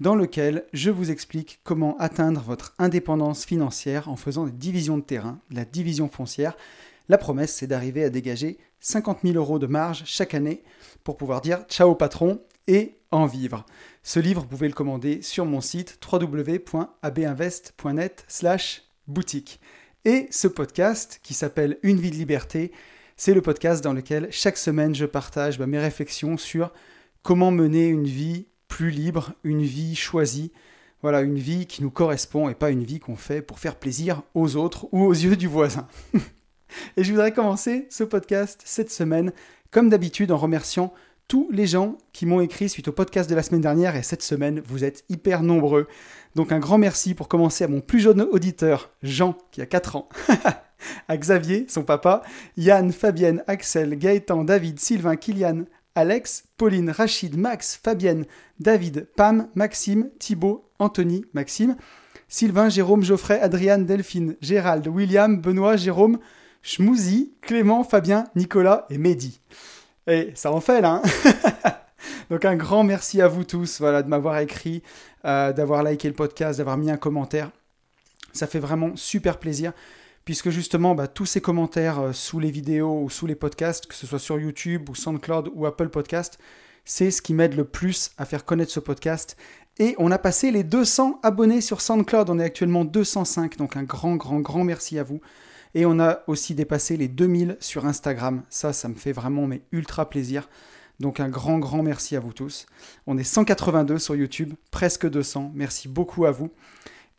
dans lequel je vous explique comment atteindre votre indépendance financière en faisant des divisions de terrain, la division foncière. La promesse, c'est d'arriver à dégager 50 000 euros de marge chaque année pour pouvoir dire ciao patron et en vivre. Ce livre, vous pouvez le commander sur mon site www.abinvest.net slash boutique. Et ce podcast, qui s'appelle Une vie de liberté, c'est le podcast dans lequel chaque semaine je partage bah, mes réflexions sur comment mener une vie plus libre, une vie choisie, voilà, une vie qui nous correspond et pas une vie qu'on fait pour faire plaisir aux autres ou aux yeux du voisin. et je voudrais commencer ce podcast cette semaine, comme d'habitude, en remerciant tous les gens qui m'ont écrit suite au podcast de la semaine dernière et cette semaine, vous êtes hyper nombreux. Donc un grand merci pour commencer à mon plus jeune auditeur, Jean, qui a 4 ans. à Xavier, son papa, Yann, Fabienne, Axel, Gaëtan, David, Sylvain, Kylian, Alex, Pauline, Rachid, Max, Fabienne, David, Pam, Maxime, Thibaut, Anthony, Maxime, Sylvain, Jérôme, Geoffrey, Adriane, Delphine, Gérald, William, Benoît, Jérôme, Schmouzi, Clément, Fabien, Nicolas et Mehdi. Et ça en fait là. Hein Donc un grand merci à vous tous voilà, de m'avoir écrit, euh, d'avoir liké le podcast, d'avoir mis un commentaire. Ça fait vraiment super plaisir puisque justement bah, tous ces commentaires euh, sous les vidéos ou sous les podcasts, que ce soit sur YouTube ou SoundCloud ou Apple Podcast, c'est ce qui m'aide le plus à faire connaître ce podcast. Et on a passé les 200 abonnés sur SoundCloud, on est actuellement 205, donc un grand, grand, grand merci à vous. Et on a aussi dépassé les 2000 sur Instagram, ça, ça me fait vraiment mais ultra plaisir. Donc un grand, grand merci à vous tous. On est 182 sur YouTube, presque 200, merci beaucoup à vous.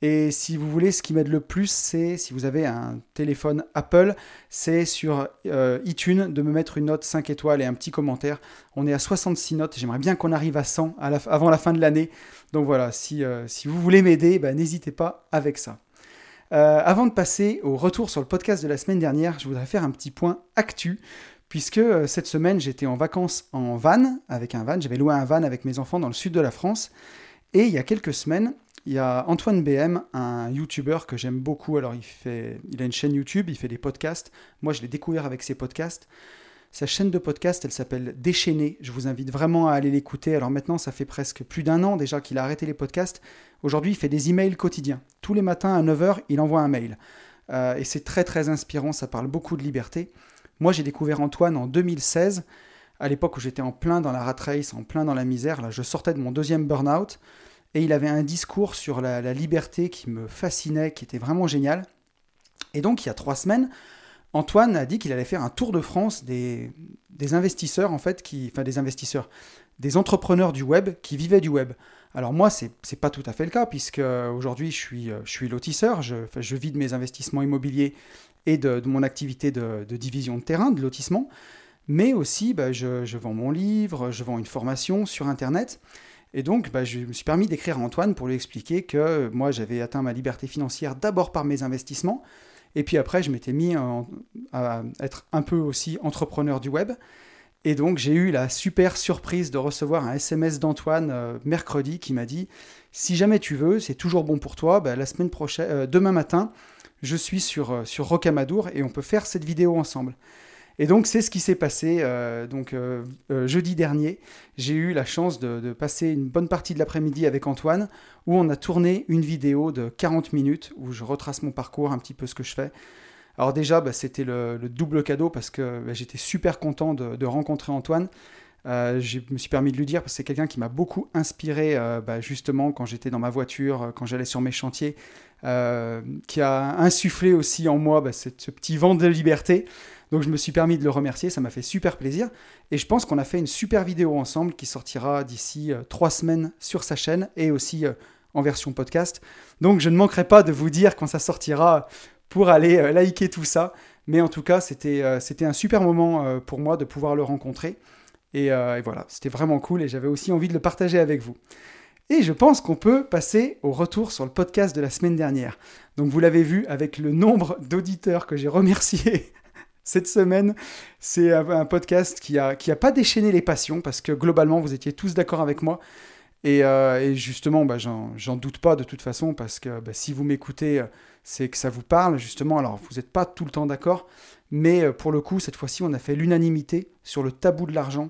Et si vous voulez, ce qui m'aide le plus, c'est si vous avez un téléphone Apple, c'est sur euh, iTunes de me mettre une note 5 étoiles et un petit commentaire. On est à 66 notes, j'aimerais bien qu'on arrive à 100 avant la fin de l'année. Donc voilà, si, euh, vous voulez m'aider, bah, n'hésitez pas avec ça. Euh, avant de passer au retour sur le podcast de la semaine dernière, je voudrais faire un petit point actu puisque cette semaine j'étais en vacances en van, avec un van, j'avais loué un van avec mes enfants dans le sud de la France, et il y a quelques semaines, il y a Antoine BM, un YouTuber que j'aime beaucoup. Alors, il, fait, il a une chaîne YouTube, il fait des podcasts. Moi, je l'ai découvert avec ses podcasts. Sa chaîne de podcast, elle s'appelle Déchaîné. Je vous invite vraiment à aller l'écouter. Alors maintenant, ça fait presque plus d'un an déjà qu'il a arrêté les podcasts. Aujourd'hui, il fait des emails quotidiens. Tous les matins à 9h, il envoie un mail. Euh, et c'est très très inspirant, ça parle beaucoup de liberté. Moi, j'ai découvert Antoine en 2016, à l'époque où j'étais en plein dans la rat race, en plein dans la misère. Là, je sortais de mon deuxième burn-out et il avait un discours sur la, liberté qui me fascinait, qui était vraiment génial. Et donc, il y a trois semaines, Antoine a dit qu'il allait faire un tour de France des, investisseurs, en fait, qui, enfin des investisseurs, des entrepreneurs du web qui vivaient du web. Alors moi, c'est n'est pas tout à fait le cas, puisque aujourd'hui, je suis, suis lotisseur, je, vis de mes investissements immobiliers et de, mon activité de, division de terrain, de lotissement, mais aussi bah, je, vends mon livre, je vends une formation sur Internet. Et donc, bah, je me suis permis d'écrire à Antoine pour lui expliquer que moi, j'avais atteint ma liberté financière d'abord par mes investissements, et puis après, je m'étais mis à être un peu aussi entrepreneur du web. Et donc, j'ai eu la super surprise de recevoir un SMS d'Antoine euh, mercredi qui m'a dit Si jamais tu veux, c'est toujours bon pour toi, bah, la semaine prochaine, euh, demain matin, je suis sur, euh, sur Rocamadour et on peut faire cette vidéo ensemble. Et donc c'est ce qui s'est passé. Euh, donc euh, euh, jeudi dernier, j'ai eu la chance de, passer une bonne partie de l'après-midi avec Antoine, où on a tourné une vidéo de 40 minutes où je retrace mon parcours, un petit peu ce que je fais. Alors déjà, bah, c'était le, double cadeau parce que bah, j'étais super content de, rencontrer Antoine. je me suis permis de lui dire parce que c'est quelqu'un qui m'a beaucoup inspiré bah, justement quand j'étais dans ma voiture, quand j'allais sur mes chantiers, qui a insufflé aussi en moi ce petit vent de liberté. Donc je me suis permis de le remercier, ça m'a fait super plaisir. Et je pense qu'on a fait une super vidéo ensemble qui sortira d'ici euh, trois semaines sur sa chaîne et aussi euh, en version podcast. Donc je ne manquerai pas de vous dire quand ça sortira pour aller euh, liker tout ça. Mais en tout cas, c'était un super moment pour moi de pouvoir le rencontrer. Et, et voilà, c'était vraiment cool et j'avais aussi envie de le partager avec vous. Et je pense qu'on peut passer au retour sur le podcast de la semaine dernière. Donc vous l'avez vu avec le nombre d'auditeurs que j'ai remerciés cette semaine. C'est un podcast qui n'a qui a pas déchaîné les passions parce que globalement vous étiez tous d'accord avec moi. Et, euh, justement, bah, j'en doute pas de toute façon parce que bah, si vous m'écoutez, c'est que ça vous parle justement. Alors vous n'êtes pas tout le temps d'accord, mais euh, pour le coup, cette fois-ci, on a fait l'unanimité sur le tabou de l'argent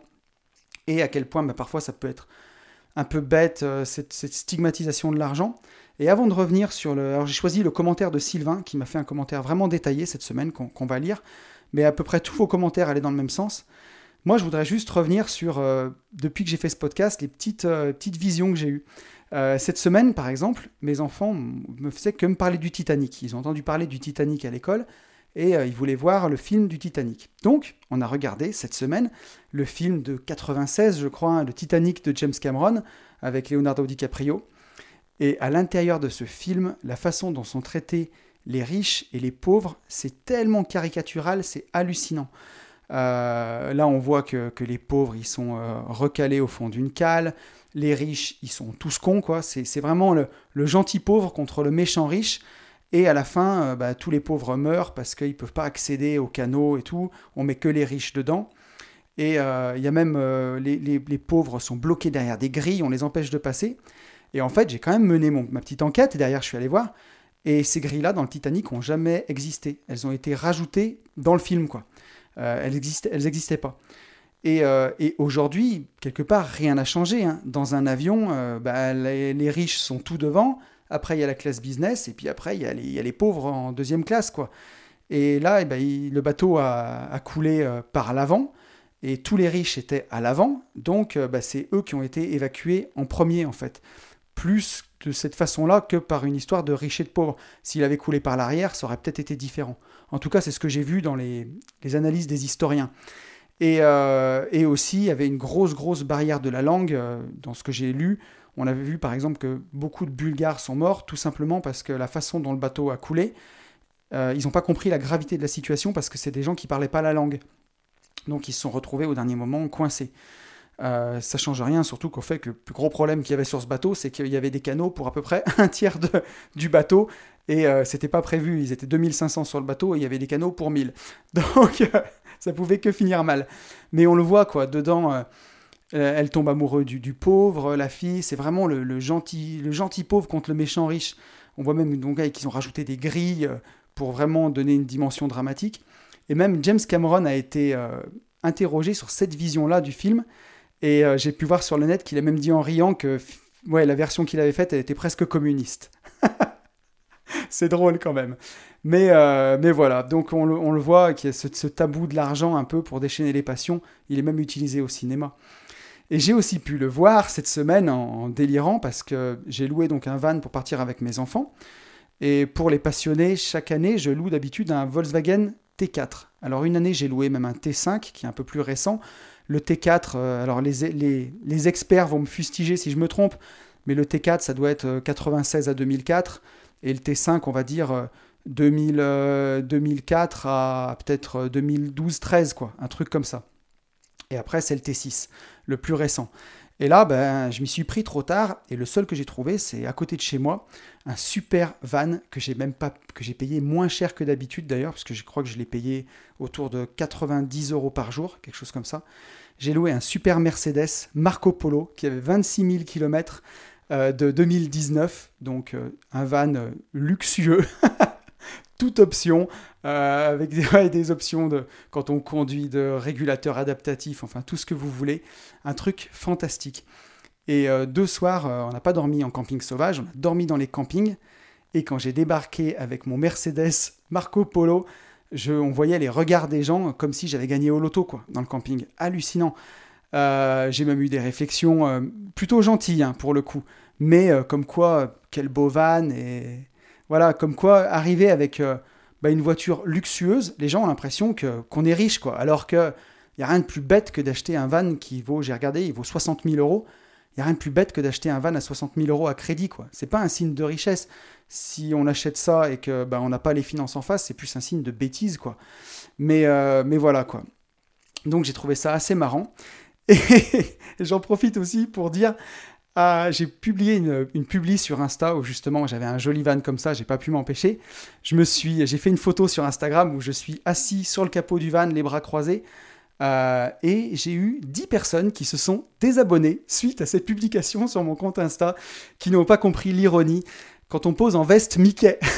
et à quel point bah, parfois ça peut être un peu bête, euh, cette, stigmatisation de l'argent. Et avant de revenir sur le... Alors j'ai choisi le commentaire de Sylvain, qui m'a fait un commentaire vraiment détaillé cette semaine, qu'on va lire, mais à peu près tous vos commentaires allaient dans le même sens. Moi, je voudrais juste revenir sur, euh, depuis que j'ai fait ce podcast, les petites, euh, petites visions que j'ai eues. cette semaine, par exemple, mes enfants me faisaient que me parler du Titanic. Ils ont entendu parler du Titanic à l'école, et euh, il voulait voir le film du Titanic. Donc, on a regardé cette semaine le film de 96, je crois, hein, le Titanic de James Cameron, avec Leonardo DiCaprio. Et à l'intérieur de ce film, la façon dont sont traités les riches et les pauvres, c'est tellement caricatural, c'est hallucinant. Euh, là, on voit que, les pauvres, ils sont euh, recalés au fond d'une cale. Les riches, ils sont tous cons, quoi. C'est vraiment le, le gentil pauvre contre le méchant riche. Et à la fin, euh, bah, tous les pauvres meurent parce qu'ils ne peuvent pas accéder aux canaux et tout. On met que les riches dedans. Et il y a même euh, les, pauvres sont bloqués derrière des grilles, on les empêche de passer. Et en fait, j'ai quand même mené mon, ma petite enquête et derrière, je suis allé voir. Et ces grilles-là, dans le Titanic, n'ont jamais existé. Elles ont été rajoutées dans le film, quoi. elles n'existaient pas. Et, aujourd'hui, quelque part, rien n'a changé. Hein. Dans un avion, bah, les, riches sont tout devant, après, il y a la classe business, et puis après, il y a les, pauvres en deuxième classe, quoi. Et là, eh ben, le bateau a, coulé euh, par l'avant, et tous les riches étaient à l'avant, donc euh, bah, c'est eux qui ont été évacués en premier, en fait. Plus de cette façon-là que par une histoire de riches et de pauvres. S'il avait coulé par l'arrière, ça aurait peut-être été différent. En tout cas, c'est ce que j'ai vu dans les, analyses des historiens. Et, euh, et, aussi, il y avait une grosse, grosse barrière de la langue, dans ce que j'ai lu, on avait vu par exemple que beaucoup de Bulgares sont morts tout simplement parce que la façon dont le bateau a coulé, euh, ils n'ont pas compris la gravité de la situation parce que c'est des gens qui ne parlaient pas la langue. Donc ils se sont retrouvés au dernier moment coincés. Euh, ça change rien, surtout qu'au fait que le plus gros problème qu'il y avait sur ce bateau, c'est qu'il y avait des canaux pour à peu près un tiers de, du bateau, et euh, c'était pas prévu. Ils étaient 2500 sur le bateau, et il y avait des canaux pour 1000. Donc ça pouvait que finir mal. Mais on le voit, quoi, dedans, euh, elle tombe amoureuse du, pauvre, la fille, c'est vraiment le, gentil, le gentil pauvre contre le méchant riche. On voit même donc qu'ils ont rajouté des grilles euh, pour vraiment donner une dimension dramatique. Et même James Cameron a été euh, interrogé sur cette vision-là du film. Et j'ai pu voir sur le net qu'il a même dit en riant que ouais, la version qu'il avait faite, était presque communiste. c'est drôle quand même. Mais, mais voilà, donc on le, voit, qu'il y a ce, ce tabou de l'argent un peu pour déchaîner les passions. Il est même utilisé au cinéma. Et j'ai aussi pu le voir cette semaine en, délirant parce que j'ai loué donc un van pour partir avec mes enfants. Et pour les passionnés, chaque année, je loue d'habitude un Volkswagen T4. Alors une année, j'ai loué même un T5 qui est un peu plus récent. Le T4, euh, alors les, experts vont me fustiger si je me trompe, mais le T4, ça doit être 96 euh, à 2004. Et le T5, on va dire 2000, 2004 euh, à peut-être 2012-13, quoi, un truc comme ça. Et après, c'est le T6, le plus récent. Et là, ben, je m'y suis pris trop tard, et le seul que j'ai trouvé, c'est à côté de chez moi, un super van que j'ai même que j'ai payé moins cher que d'habitude d'ailleurs, parce que je crois que je l'ai payé autour de 90 euros par jour, quelque chose comme ça. J'ai loué un super Mercedes Marco Polo qui avait 26 000 km de 2019, donc euh, un van euh, luxueux. toute option, euh, avec des, options de, quand on conduit, de régulateurs adaptatifs, enfin tout ce que vous voulez. Un truc fantastique. Et deux soirs, on n'a pas dormi en camping sauvage, on a dormi dans les campings. Et quand j'ai débarqué avec mon Mercedes Marco Polo, je, on voyait les regards des gens comme si j'avais gagné au loto quoi, dans le camping. Hallucinant. j'ai même eu des réflexions plutôt gentilles hein, pour le coup. Mais comme quoi, quel beau van et voilà, comme quoi, arriver avec euh, bah, une voiture luxueuse, les gens ont l'impression que, qu'on est riche, quoi. Alors qu'il n'y a rien de plus bête que d'acheter un van qui vaut, j'ai regardé, il vaut 60 000 euros. Il n'y a rien de plus bête que d'acheter un van à 60 000 euros à crédit, quoi. C'est pas un signe de richesse. Si on achète ça et que bah, on n'a pas les finances en face, c'est plus un signe de bêtise, quoi. Mais, euh, mais voilà, quoi. Donc j'ai trouvé ça assez marrant. Et j'en profite aussi pour dire Ah, j'ai publié une, une publi sur Insta où justement j'avais un joli van comme ça, j'ai pas pu m'empêcher. Je me suis, j'ai fait une photo sur Instagram où je suis assis sur le capot du van, les bras croisés, euh, et j'ai eu 10 personnes qui se sont désabonnées suite à cette publication sur mon compte Insta, qui n'ont pas compris l'ironie quand on pose en veste Mickey.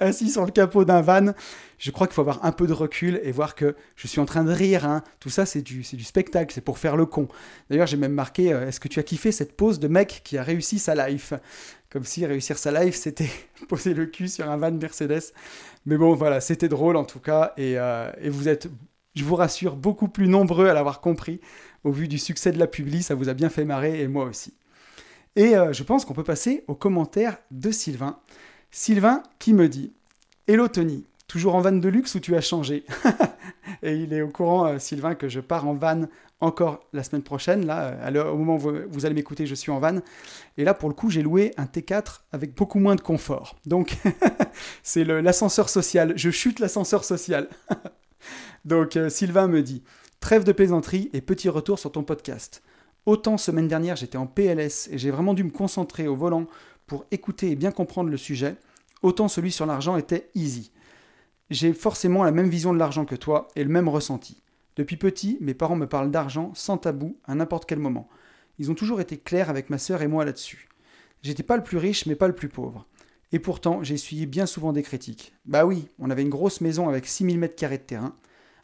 assis sur le capot d'un van. Je crois qu'il faut avoir un peu de recul et voir que je suis en train de rire. Hein. Tout ça, c'est du, spectacle, c'est pour faire le con. D'ailleurs, j'ai même marqué euh, Est-ce que tu as kiffé cette pose de mec qui a réussi sa life? Comme si réussir sa life, c'était poser le cul sur un van Mercedes. Mais bon, voilà, c'était drôle en tout cas. Et, euh, et vous êtes, je vous rassure, beaucoup plus nombreux à l'avoir compris. Au vu du succès de la publi, ça vous a bien fait marrer et moi aussi. Et euh, je pense qu'on peut passer aux commentaires de Sylvain. Sylvain qui me dit Hello Tony, toujours en van de luxe ou tu as changé Et il est au courant, euh, Sylvain, que je pars en van encore la semaine prochaine. Là, euh, au moment où vous allez m'écouter, je suis en van. Et là, pour le coup, j'ai loué un T4 avec beaucoup moins de confort. Donc, c'est l'ascenseur social. Je chute l'ascenseur social. Donc, euh, Sylvain me dit Trêve de plaisanterie et petit retour sur ton podcast. Autant semaine dernière, j'étais en PLS et j'ai vraiment dû me concentrer au volant pour écouter et bien comprendre le sujet, autant celui sur l'argent était easy. J'ai forcément la même vision de l'argent que toi et le même ressenti. Depuis petit, mes parents me parlent d'argent sans tabou à n'importe quel moment. Ils ont toujours été clairs avec ma sœur et moi là-dessus. J'étais pas le plus riche mais pas le plus pauvre. Et pourtant, j'ai essuyé bien souvent des critiques. Bah oui, on avait une grosse maison avec 6000 m2 de terrain,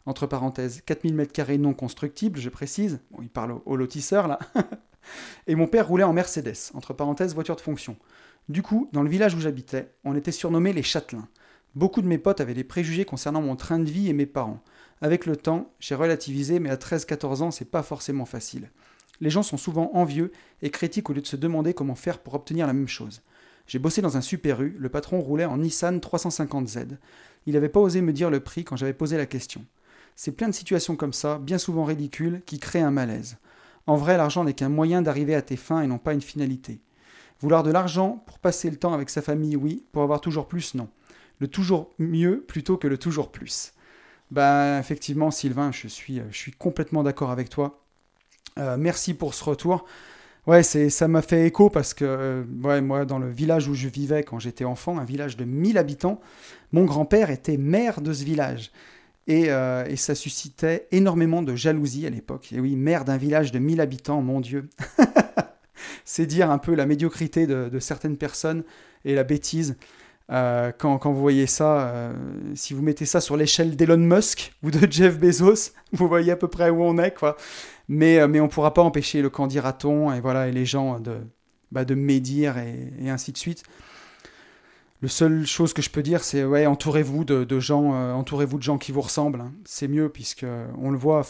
entre parenthèses 4000 m2 non constructibles, je précise. Bon, il parle au lotisseur là. et mon père roulait en Mercedes, entre parenthèses voiture de fonction. Du coup, dans le village où j'habitais, on était surnommés les châtelains. Beaucoup de mes potes avaient des préjugés concernant mon train de vie et mes parents. Avec le temps, j'ai relativisé, mais à 13-14 ans, c'est pas forcément facile. Les gens sont souvent envieux et critiques au lieu de se demander comment faire pour obtenir la même chose. J'ai bossé dans un Super le patron roulait en Nissan 350Z. Il n'avait pas osé me dire le prix quand j'avais posé la question. C'est plein de situations comme ça, bien souvent ridicules, qui créent un malaise. En vrai, l'argent n'est qu'un moyen d'arriver à tes fins et non pas une finalité. Vouloir de l'argent pour passer le temps avec sa famille, oui. Pour avoir toujours plus, non. Le toujours mieux plutôt que le toujours plus. Ben, effectivement, Sylvain, je suis, je suis complètement d'accord avec toi. Euh, merci pour ce retour. Ouais, c'est, ça m'a fait écho parce que euh, ouais, moi, dans le village où je vivais quand j'étais enfant, un village de 1000 habitants, mon grand-père était maire de ce village. Et, euh, et, ça suscitait énormément de jalousie à l'époque. Et oui, maire d'un village de 1000 habitants, mon Dieu. c'est dire un peu la médiocrité de, certaines personnes et la bêtise. Euh, quand, vous voyez ça, si vous mettez ça sur l'échelle d'Elon Musk ou de Jeff Bezos, vous voyez à peu près où on est, quoi. Mais, euh, mais on ne pourra pas empêcher le candidaton et voilà et les gens de, bah, de médire et, ainsi de suite. Le seule chose que je peux dire, c'est ouais, entourez-vous de, gens, entourez-vous de gens qui vous ressemblent. Hein. C'est mieux puisque on le voit.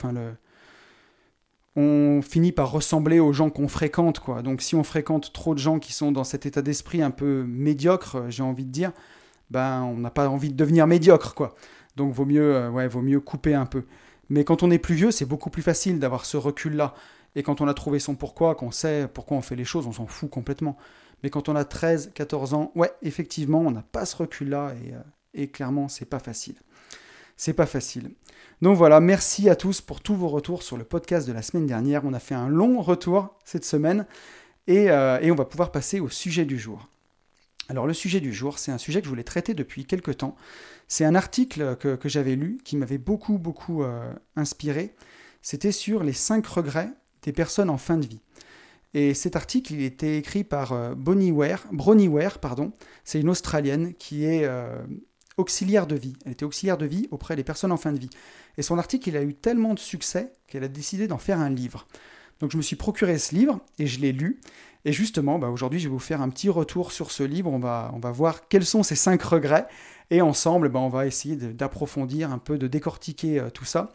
On finit par ressembler aux gens qu'on fréquente. Donc si on fréquente trop de gens qui sont dans cet état d'esprit un peu médiocre, euh, j'ai envie de dire, ben on n'a pas envie de devenir médiocre, quoi. Donc vaut mieux, euh, vaut mieux couper un peu. Mais quand on est plus vieux, c'est beaucoup plus facile d'avoir ce recul-là. Et quand on a trouvé son pourquoi, qu'on sait pourquoi on fait les choses, on s'en fout complètement. Mais quand on a 13, 14 ans, ouais, effectivement, on n'a pas ce recul-là et, euh, et clairement, c'est pas facile. C'est pas facile. Donc voilà, merci à tous pour tous vos retours sur le podcast de la semaine dernière. On a fait un long retour cette semaine et, euh, on va pouvoir passer au sujet du jour. Alors le sujet du jour, c'est un sujet que je voulais traiter depuis quelques temps. C'est un article que, j'avais lu qui m'avait beaucoup, beaucoup euh, inspiré. C'était sur les 5 regrets des personnes en fin de vie. Et cet article, il était écrit par euh, Bonnie Ware, Bronnie Ware, pardon. C'est une Australienne qui est auxiliaire de vie. Elle était auxiliaire de vie auprès des personnes en fin de vie. Et son article, il a eu tellement de succès qu'elle a décidé d'en faire un livre. Donc je me suis procuré ce livre et je l'ai lu. Et justement, bah, aujourd'hui, je vais vous faire un petit retour sur ce livre. On va, voir quels sont ces cinq regrets. Et ensemble, bah, on va essayer d'approfondir un peu, de décortiquer euh, tout ça.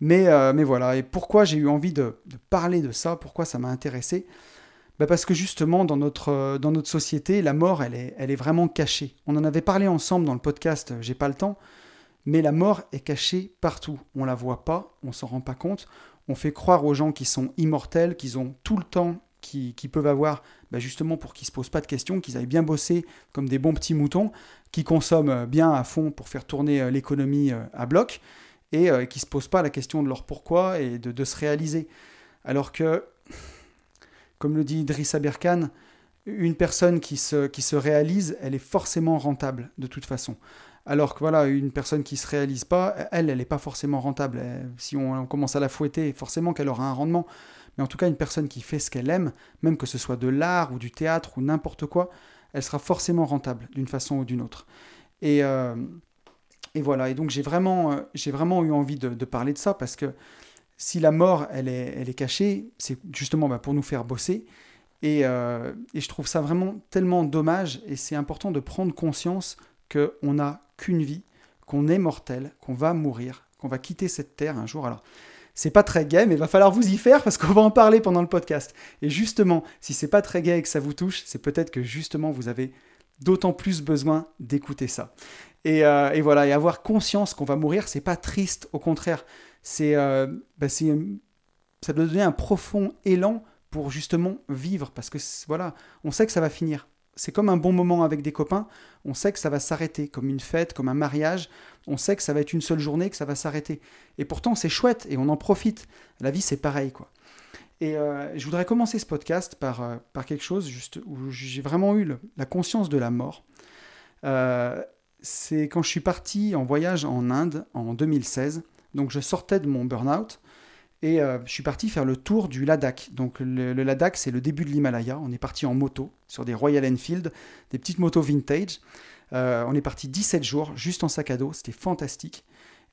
Mais, euh, mais voilà, et pourquoi j'ai eu envie de, parler de ça, pourquoi ça m'a intéressé? Bah, Parce que justement, dans notre, euh, dans notre société, la mort, elle est, vraiment cachée. On en avait parlé ensemble dans le podcast J'ai pas le temps, mais la mort est cachée partout. On la voit pas, on s'en rend pas compte. On fait croire aux gens qui sont immortels, qu'ils ont tout le temps qu'ils peuvent avoir, bah, justement pour qu'ils se posent pas de questions, qu'ils aillent bien bosser comme des bons petits moutons, qui consomment bien à fond pour faire tourner euh, l'économie euh, à bloc, et euh, qui se posent pas la question de leur pourquoi et de, se réaliser. Alors que comme le dit Idrissa Berkane, une personne qui qui se réalise, elle est forcément rentable de toute façon. Alors que voilà, une personne qui ne se réalise pas, elle, elle n'est pas forcément rentable. si on, commence à la fouetter, forcément qu'elle aura un rendement. Mais en tout cas, une personne qui fait ce qu'elle aime, même que ce soit de l'art ou du théâtre ou n'importe quoi, elle sera forcément rentable d'une façon ou d'une autre. Et, euh, voilà, et donc j'ai vraiment, euh, vraiment eu envie de, parler de ça parce que si la mort, elle est, cachée, c'est justement bah, pour nous faire bosser. Et, euh, et, je trouve ça vraiment tellement dommage et c'est important de prendre conscience qu'on n'a qu'une vie, qu'on est mortel, qu'on va mourir, qu'on va quitter cette terre un jour. Alors, c'est pas très gay, mais il va falloir vous y faire parce qu'on va en parler pendant le podcast. Et justement, si c'est pas très gay et que ça vous touche, c'est peut-être que justement vous avez d'autant plus besoin d'écouter ça. Et, euh, et, voilà, et avoir conscience qu'on va mourir, c'est pas triste, au contraire, c'est, euh, bah, ça doit donner un profond élan pour justement vivre, parce que voilà, on sait que ça va finir. C'est comme un bon moment avec des copains, on sait que ça va s'arrêter, comme une fête, comme un mariage, on sait que ça va être une seule journée, que ça va s'arrêter. Et pourtant, c'est chouette et on en profite. La vie, c'est pareil, quoi. Et euh, je voudrais commencer ce podcast par, euh, par quelque chose juste où j'ai vraiment eu la conscience de la mort. Euh, c'est quand je suis parti en voyage en Inde en 2016. Donc je sortais de mon burn-out et euh, je suis parti faire le tour du Ladakh. Donc le, Ladakh, c'est le début de l'Himalaya. On est parti en moto sur des Royal Enfield, des petites motos vintage. Euh, on est parti 17 jours juste en sac à dos. C'était fantastique.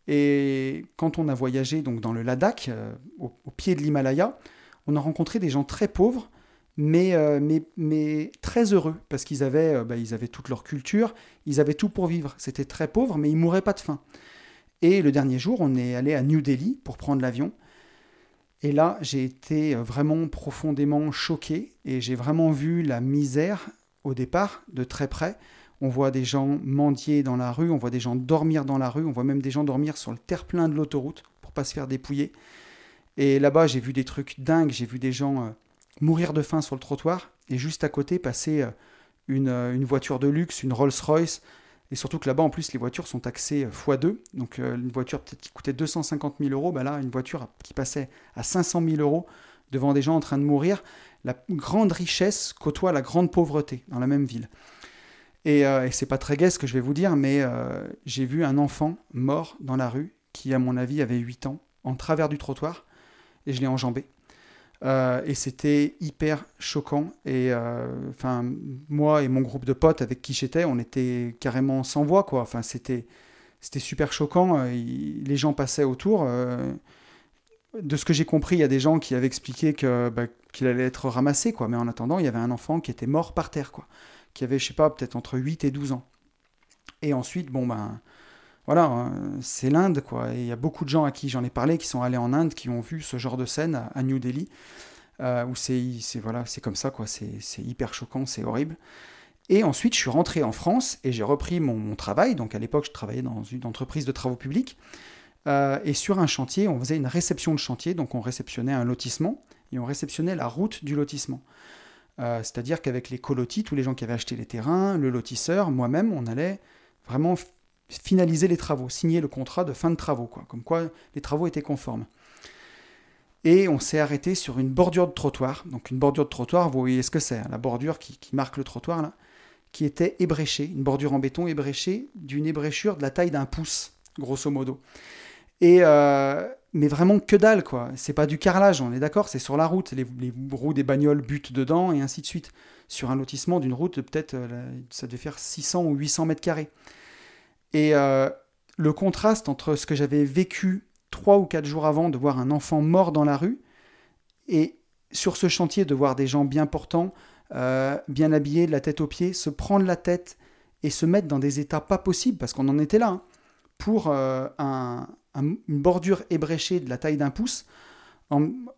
Et quand on a voyagé donc dans le Ladakh, euh, au, pied de l'Himalaya, on a rencontré des gens très pauvres, mais, mais, mais très heureux parce qu'ils avaient, bah, avaient toute leur culture, ils avaient tout pour vivre. C'était très pauvre, mais ils mouraient pas de faim. Et le dernier jour, on est allé à New Delhi pour prendre l'avion. Et là, j'ai été vraiment profondément choqué et j'ai vraiment vu la misère au départ de très près. On voit des gens mendier dans la rue, on voit des gens dormir dans la rue, on voit même des gens dormir sur le terre-plein de l'autoroute pour pas se faire dépouiller. Et là-bas, j'ai vu des trucs dingues, j'ai vu des gens euh, mourir de faim sur le trottoir et juste à côté passer euh, euh, une voiture de luxe, une Rolls-Royce et surtout que là-bas, en plus, les voitures sont taxées x2. Donc, euh, une voiture peut-être qui coûtait 250 000 euros, bah là, une voiture qui passait à 500 000 euros devant des gens en train de mourir. La grande richesse côtoie la grande pauvreté dans la même ville. Et, euh, et c'est pas très gai ce que je vais vous dire, mais euh, j'ai vu un enfant mort dans la rue qui, à mon avis, avait 8 ans, en travers du trottoir, et je l'ai enjambé. Euh, et c'était hyper choquant. Et euh, enfin, moi et mon groupe de potes avec qui j'étais, on était carrément sans voix, quoi. Enfin, c'était c'était super choquant. Euh, les gens passaient autour. de ce que j'ai compris, il y a des gens qui avaient expliqué que bah, qu'il allait être ramassé, quoi. Mais en attendant, il y avait un enfant qui était mort par terre, quoi. Qui avait, je sais pas, peut-être entre 8 et 12 ans. Et ensuite, bon ben voilà, hein, c'est l'Inde, quoi. Et il y a beaucoup de gens à qui j'en ai parlé qui sont allés en Inde, qui ont vu ce genre de scène à, New Delhi, euh, où c'est voilà, comme ça, quoi. C'est hyper choquant, c'est horrible. Et ensuite, je suis rentré en France et j'ai repris mon, travail. Donc à l'époque, je travaillais dans une entreprise de travaux publics. Euh, et sur un chantier, on faisait une réception de chantier. Donc on réceptionnait un lotissement et on réceptionnait la route du lotissement. Euh, c'est-à-dire qu'avec les colotis, tous les gens qui avaient acheté les terrains, le lotisseur, moi-même, on allait vraiment finaliser les travaux, signer le contrat de fin de travaux, quoi, comme quoi les travaux étaient conformes. Et on s'est arrêté sur une bordure de trottoir. Donc une bordure de trottoir, vous voyez ce que c'est, hein, la bordure qui, marque le trottoir là, qui était ébréchée, une bordure en béton ébréchée d'une ébréchure de la taille d'un pouce, grosso modo. Et euh, mais vraiment que dalle quoi. C'est pas du carrelage, on est d'accord, c'est sur la route. Les, roues des bagnoles butent dedans et ainsi de suite. Sur un lotissement d'une route, peut-être euh, ça devait faire 600 ou 800 mètres carrés. Et euh, le contraste entre ce que j'avais vécu trois ou quatre jours avant de voir un enfant mort dans la rue et sur ce chantier de voir des gens bien portants, euh, bien habillés, de la tête aux pieds, se prendre la tête et se mettre dans des états pas possibles, parce qu'on en était là, hein, pour euh, une bordure ébréchée de la taille d'un pouce.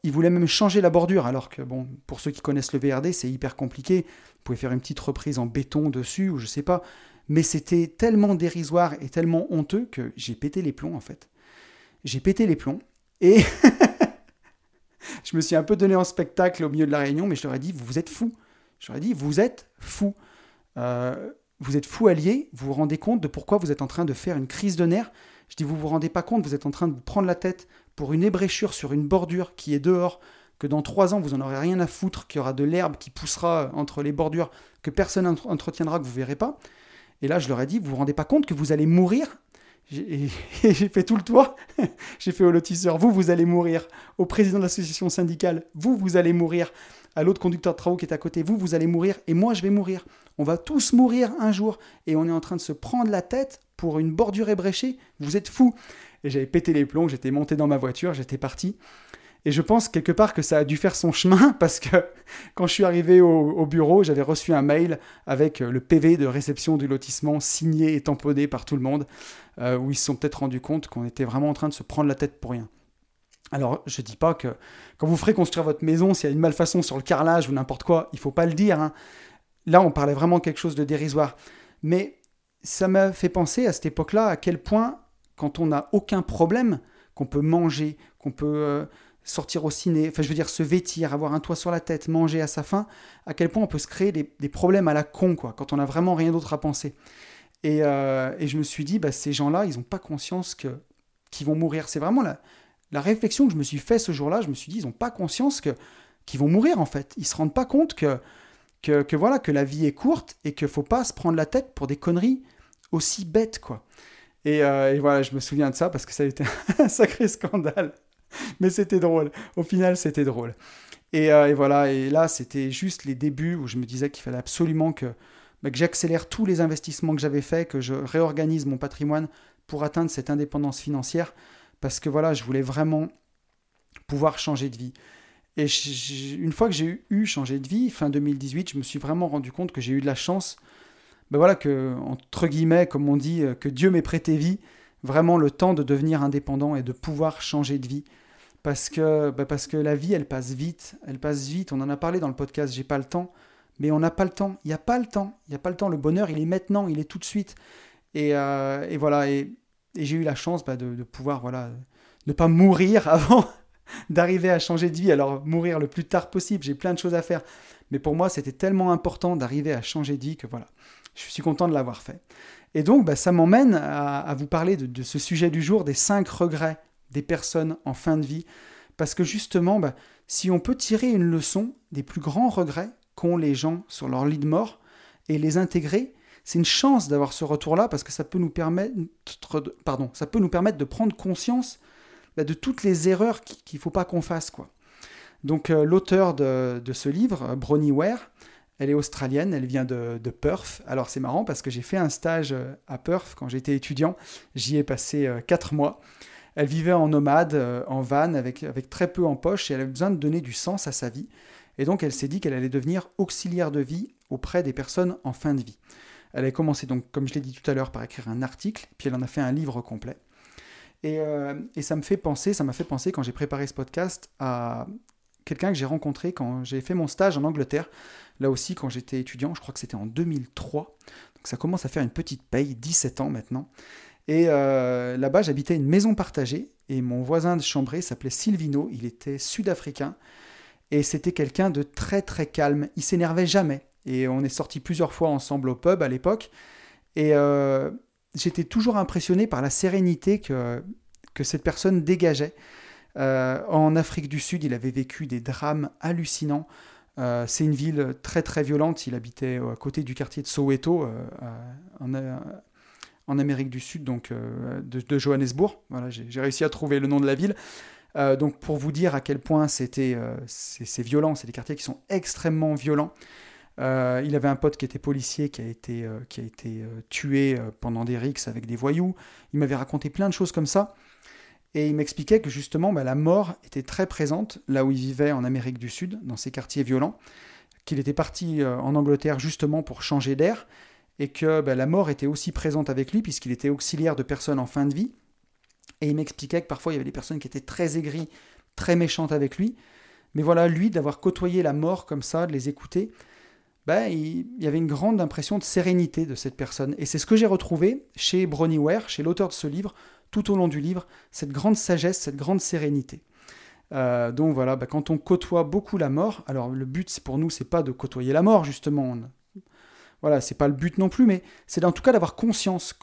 ils voulaient même changer la bordure, alors que, bon, pour ceux qui connaissent le VRD, c'est hyper compliqué. Vous pouvez faire une petite reprise en béton dessus, ou je sais pas. Mais c'était tellement dérisoire et tellement honteux que j'ai pété les plombs en fait. J'ai pété les plombs et je me suis un peu donné en spectacle au milieu de la réunion, mais je leur ai dit, vous êtes fous. Je leur ai dit, vous êtes fous. Euh, vous êtes fous alliés, vous vous rendez compte de pourquoi vous êtes en train de faire une crise de nerfs. Je dis, vous vous rendez pas compte, vous êtes en train de vous prendre la tête pour une ébréchure sur une bordure qui est dehors, que dans trois ans, vous en aurez rien à foutre, qu'il y aura de l'herbe qui poussera entre les bordures, que personne n'entretiendra, que vous verrez pas. Et là, je leur ai dit, vous vous rendez pas compte que vous allez mourir? J'ai fait tout le tour. J'ai fait au lotisseur, vous, vous allez mourir. Au président de l'association syndicale, vous, vous allez mourir. À l'autre conducteur de travaux qui est à côté, vous, vous allez mourir. Et moi, je vais mourir. On va tous mourir un jour. Et on est en train de se prendre la tête pour une bordure ébréchée. Vous êtes fous. Et j'avais pété les plombs, j'étais monté dans ma voiture, j'étais parti. Et je pense quelque part que ça a dû faire son chemin parce que quand je suis arrivé au, bureau, j'avais reçu un mail avec euh, le PV de réception du lotissement signé et tamponné par tout le monde, euh, où ils se sont peut-être rendus compte qu'on était vraiment en train de se prendre la tête pour rien. Alors, je dis pas que quand vous ferez construire votre maison, s'il y a une malfaçon sur le carrelage ou n'importe quoi, il faut pas le dire. Hein. Là, on parlait vraiment quelque chose de dérisoire. Mais ça m'a fait penser à cette époque-là à quel point, quand on n'a aucun problème, qu'on peut manger, qu'on peut... Euh, sortir au ciné, enfin je veux dire se vêtir, avoir un toit sur la tête, manger à sa faim, à quel point on peut se créer des, problèmes à la con, quoi, quand on n'a vraiment rien d'autre à penser. Et, euh, je me suis dit, bah, ces gens-là, ils n'ont pas conscience que qu'ils vont mourir. C'est vraiment la, la réflexion que je me suis fait ce jour-là. Je me suis dit, ils n'ont pas conscience que qu'ils vont mourir en fait. Ils se rendent pas compte que, que, voilà que la vie est courte et qu'il faut pas se prendre la tête pour des conneries aussi bêtes quoi. Et, euh, et voilà, je me souviens de ça parce que ça a été un sacré scandale. Mais c'était drôle. Au final, c'était drôle. Euh, et, voilà, et là, c'était juste les débuts où je me disais qu'il fallait absolument que, bah, que j'accélère tous les investissements que j'avais faits, que je réorganise mon patrimoine pour atteindre cette indépendance financière, parce que voilà, je voulais vraiment pouvoir changer de vie. Et une fois que j'ai eu changé de vie, fin 2018, je me suis vraiment rendu compte que j'ai eu de la chance, ben voilà, que, entre guillemets, comme on dit, euh, que Dieu m'ait prêté vie, vraiment le temps de devenir indépendant et de pouvoir changer de vie parce que, bah, parce que la vie, elle passe vite. Elle passe vite. On en a parlé dans le podcast, j'ai pas le temps. Mais on n'a pas le temps. Il n'y a pas le temps. Il n'y a pas le temps. Le bonheur, il est maintenant. Il est tout de suite. Et, euh, voilà. Et, j'ai eu la chance bah, de, de, pouvoir, voilà, ne pas mourir avant d'arriver à changer de vie. Alors, mourir le plus tard possible. J'ai plein de choses à faire. Mais pour moi, c'était tellement important d'arriver à changer de vie que voilà. Je suis content de l'avoir fait. Et donc, bah, ça m'emmène à, vous parler de, de, ce sujet du jour, des cinq regrets des personnes en fin de vie. Parce que justement, bah, si on peut tirer une leçon des plus grands regrets qu'ont les gens sur leur lit de mort et les intégrer, c'est une chance d'avoir ce retour-là parce que ça peut nous permettre, de, pardon, ça peut nous permettre de prendre conscience bah, de toutes les erreurs qu'il ne faut pas qu'on fasse. Quoi. Donc euh, l'auteur de, ce livre, Bronnie Ware, elle est australienne, elle vient de, Perth. Alors c'est marrant parce que j'ai fait un stage euh, à Perth quand j'étais étudiant. J'y ai passé euh, quatre mois. Elle vivait en nomade, euh, en van, avec, avec très peu en poche, et elle avait besoin de donner du sens à sa vie. Et donc elle s'est dit qu'elle allait devenir auxiliaire de vie auprès des personnes en fin de vie. Elle a commencé donc, comme je l'ai dit tout à l'heure, par écrire un article, puis elle en a fait un livre complet. Et, euh, et ça me fait penser, ça m'a fait penser quand j'ai préparé ce podcast à quelqu'un que j'ai rencontré quand j'ai fait mon stage en Angleterre, là aussi quand j'étais étudiant, je crois que c'était en 2003. Donc ça commence à faire une petite paye, 17 ans maintenant. Et euh, là-bas, j'habitais une maison partagée et mon voisin de chambrée s'appelait Silvino. Il était sud-africain et c'était quelqu'un de très très calme. Il s'énervait jamais. Et on est sortis plusieurs fois ensemble au pub à l'époque. Et euh, j'étais toujours impressionné par la sérénité que, cette personne dégageait. Euh, en Afrique du Sud, il avait vécu des drames hallucinants. C'est une ville très très violente. Il habitait à côté du quartier de Soweto, en, en Amérique du Sud, donc euh, de, Johannesburg. Voilà, j'ai réussi à trouver le nom de la ville. Euh, donc pour vous dire à quel point c'était euh, c'est violent, c'est des quartiers qui sont extrêmement violents. il avait un pote qui était policier, qui a été, qui a été tué pendant des rixes avec des voyous. Il m'avait raconté plein de choses comme ça. Et il m'expliquait que justement bah, la mort était très présente là où il vivait en Amérique du Sud, dans ces quartiers violents, qu'il était parti en Angleterre justement pour changer d'air, et que ben, la mort était aussi présente avec lui puisqu'il était auxiliaire de personnes en fin de vie. Et il m'expliquait que parfois il y avait des personnes qui étaient très aigries, très méchantes avec lui. Mais voilà, lui, d'avoir côtoyé la mort comme ça, de les écouter, ben, il, y avait une grande impression de sérénité de cette personne. Et c'est ce que j'ai retrouvé chez Bronnie Ware, chez l'auteur de ce livre, tout au long du livre, cette grande sagesse, cette grande sérénité. Euh, donc voilà, ben, quand on côtoie beaucoup la mort, alors le but pour nous, c'est pas de côtoyer la mort, justement voilà, c'est pas le but non plus, mais c'est en tout cas d'avoir conscience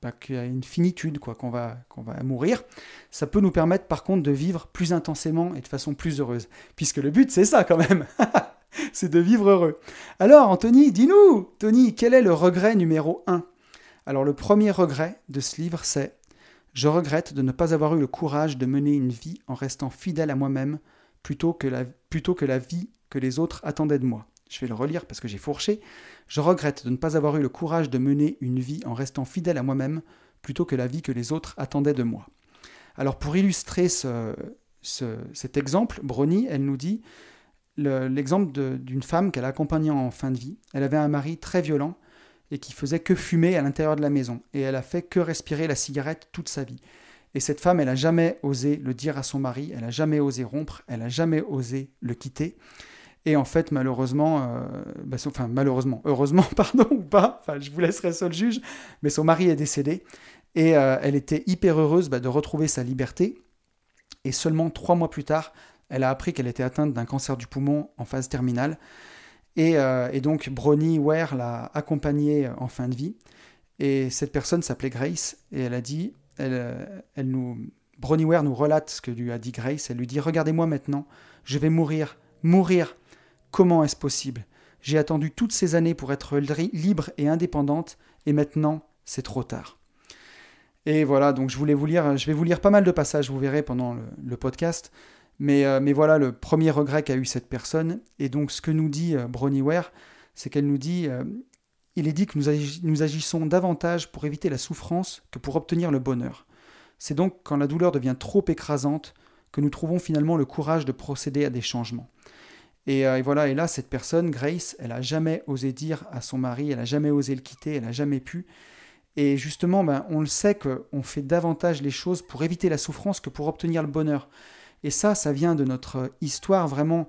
bah, qu'il y a une finitude, qu'on va, qu'on va mourir. Ça peut nous permettre par contre de vivre plus intensément et de façon plus heureuse. Puisque le but, c'est ça quand même. c'est de vivre heureux. Alors, Anthony, dis-nous, Tony, quel est le regret numéro 1 Alors, le premier regret de ce livre, c'est Je regrette de ne pas avoir eu le courage de mener une vie en restant fidèle à moi-même plutôt que la, vie que les autres attendaient de moi. Je vais le relire parce que j'ai fourché. Je regrette de ne pas avoir eu le courage de mener une vie en restant fidèle à moi-même plutôt que la vie que les autres attendaient de moi. Alors pour illustrer ce, cet exemple, Brony, elle nous dit l'exemple d'une femme qu'elle accompagnait en fin de vie. Elle avait un mari très violent et qui faisait que fumer à l'intérieur de la maison. Et elle a fait que respirer la cigarette toute sa vie. Et cette femme, elle n'a jamais osé le dire à son mari, elle n'a jamais osé rompre, elle n'a jamais osé le quitter. Et en fait, malheureusement, euh, bah, enfin malheureusement, heureusement, pardon, ou pas, enfin je vous laisserai seul juge, mais son mari est décédé et euh, elle était hyper heureuse bah, de retrouver sa liberté. Et seulement trois mois plus tard, elle a appris qu'elle était atteinte d'un cancer du poumon en phase terminale. Et, euh, donc Bronnie Ware l'a accompagnée en fin de vie. Et cette personne s'appelait Grace et elle a dit, elle, elle nous, Bronnie Ware nous relate ce que lui a dit Grace. Elle lui dit Regardez-moi maintenant, je vais mourir, mourir Comment est-ce possible? J'ai attendu toutes ces années pour être libre et indépendante, et maintenant, c'est trop tard. Et voilà, donc je voulais vous lire, je vais vous lire pas mal de passages, vous verrez pendant le, podcast. Mais, euh, mais, voilà le premier regret qu'a eu cette personne. Et donc ce que nous dit euh, Ware, c'est qu'elle nous dit, euh, il est dit que nous, agissons davantage pour éviter la souffrance que pour obtenir le bonheur. C'est donc quand la douleur devient trop écrasante que nous trouvons finalement le courage de procéder à des changements. Euh, et, voilà, et là, cette personne, Grace, elle n'a jamais osé dire à son mari, elle n'a jamais osé le quitter, elle n'a jamais pu. Et justement, ben, on le sait qu'on fait davantage les choses pour éviter la souffrance que pour obtenir le bonheur. Et ça, ça vient de notre histoire vraiment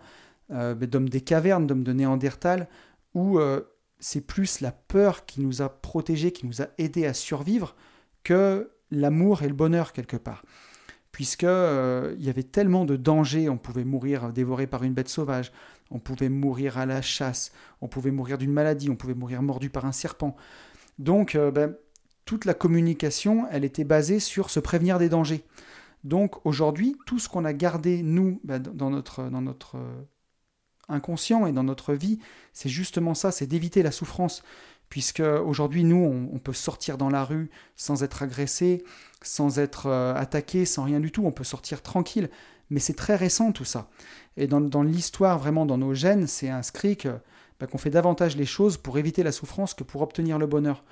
euh, ben, d'hommes des cavernes, d'hommes de Néandertal, où euh, c'est plus la peur qui nous a protégés, qui nous a aidés à survivre, que l'amour et le bonheur quelque part puisque euh, il y avait tellement de dangers, on pouvait mourir dévoré par une bête sauvage, on pouvait mourir à la chasse, on pouvait mourir d'une maladie, on pouvait mourir mordu par un serpent. Donc ben, toute la communication, elle était basée sur se prévenir des dangers. Donc aujourd'hui, tout ce qu'on a gardé, nous, ben, dans notre, dans notre euh, inconscient et dans notre vie, c'est justement ça, c'est d'éviter la souffrance puisque aujourd'hui, nous, on, peut sortir dans la rue sans être agressé, sans être euh, attaqué, sans rien du tout, on peut sortir tranquille, mais c'est très récent tout ça. Et dans, l'histoire, vraiment dans nos gènes, c'est inscrit que, bah, qu'on fait davantage les choses pour éviter la souffrance que pour obtenir le bonheur.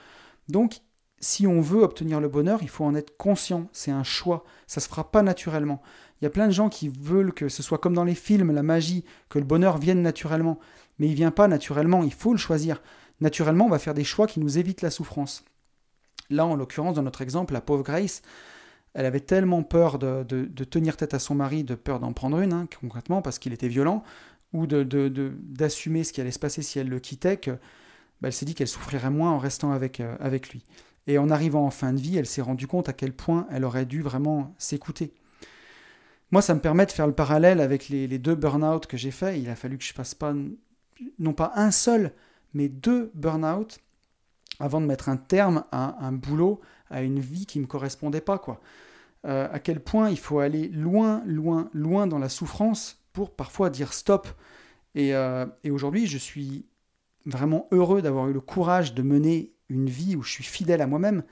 Donc, si on veut obtenir le bonheur, il faut en être conscient, c'est un choix, ça se fera pas naturellement. Il y a plein de gens qui veulent que ce soit comme dans les films, la magie, que le bonheur vienne naturellement. Mais il vient pas naturellement, il faut le choisir naturellement, on va faire des choix qui nous évitent la souffrance. Là, en l'occurrence, dans notre exemple, la pauvre Grace, elle avait tellement peur de, tenir tête à son mari, de peur d'en prendre une, hein, concrètement, parce qu'il était violent, ou d'assumer ce qui allait se passer si elle le quittait, que bah, elle s'est dit qu'elle souffrirait moins en restant avec, euh, avec lui. Et en arrivant en fin de vie, elle s'est rendue compte à quel point elle aurait dû vraiment s'écouter. Moi, ça me permet de faire le parallèle avec les, deux burn-out que j'ai faits. Il a fallu que je fasse pas, non pas un seul, mais deux burn-out avant de mettre un terme à un boulot, à une vie qui ne me correspondait pas. quoi. Euh, à quel point il faut aller loin, loin, loin dans la souffrance pour parfois dire stop. Et, euh, aujourd'hui, je suis vraiment heureux d'avoir eu le courage de mener une vie où je suis fidèle à moi-même,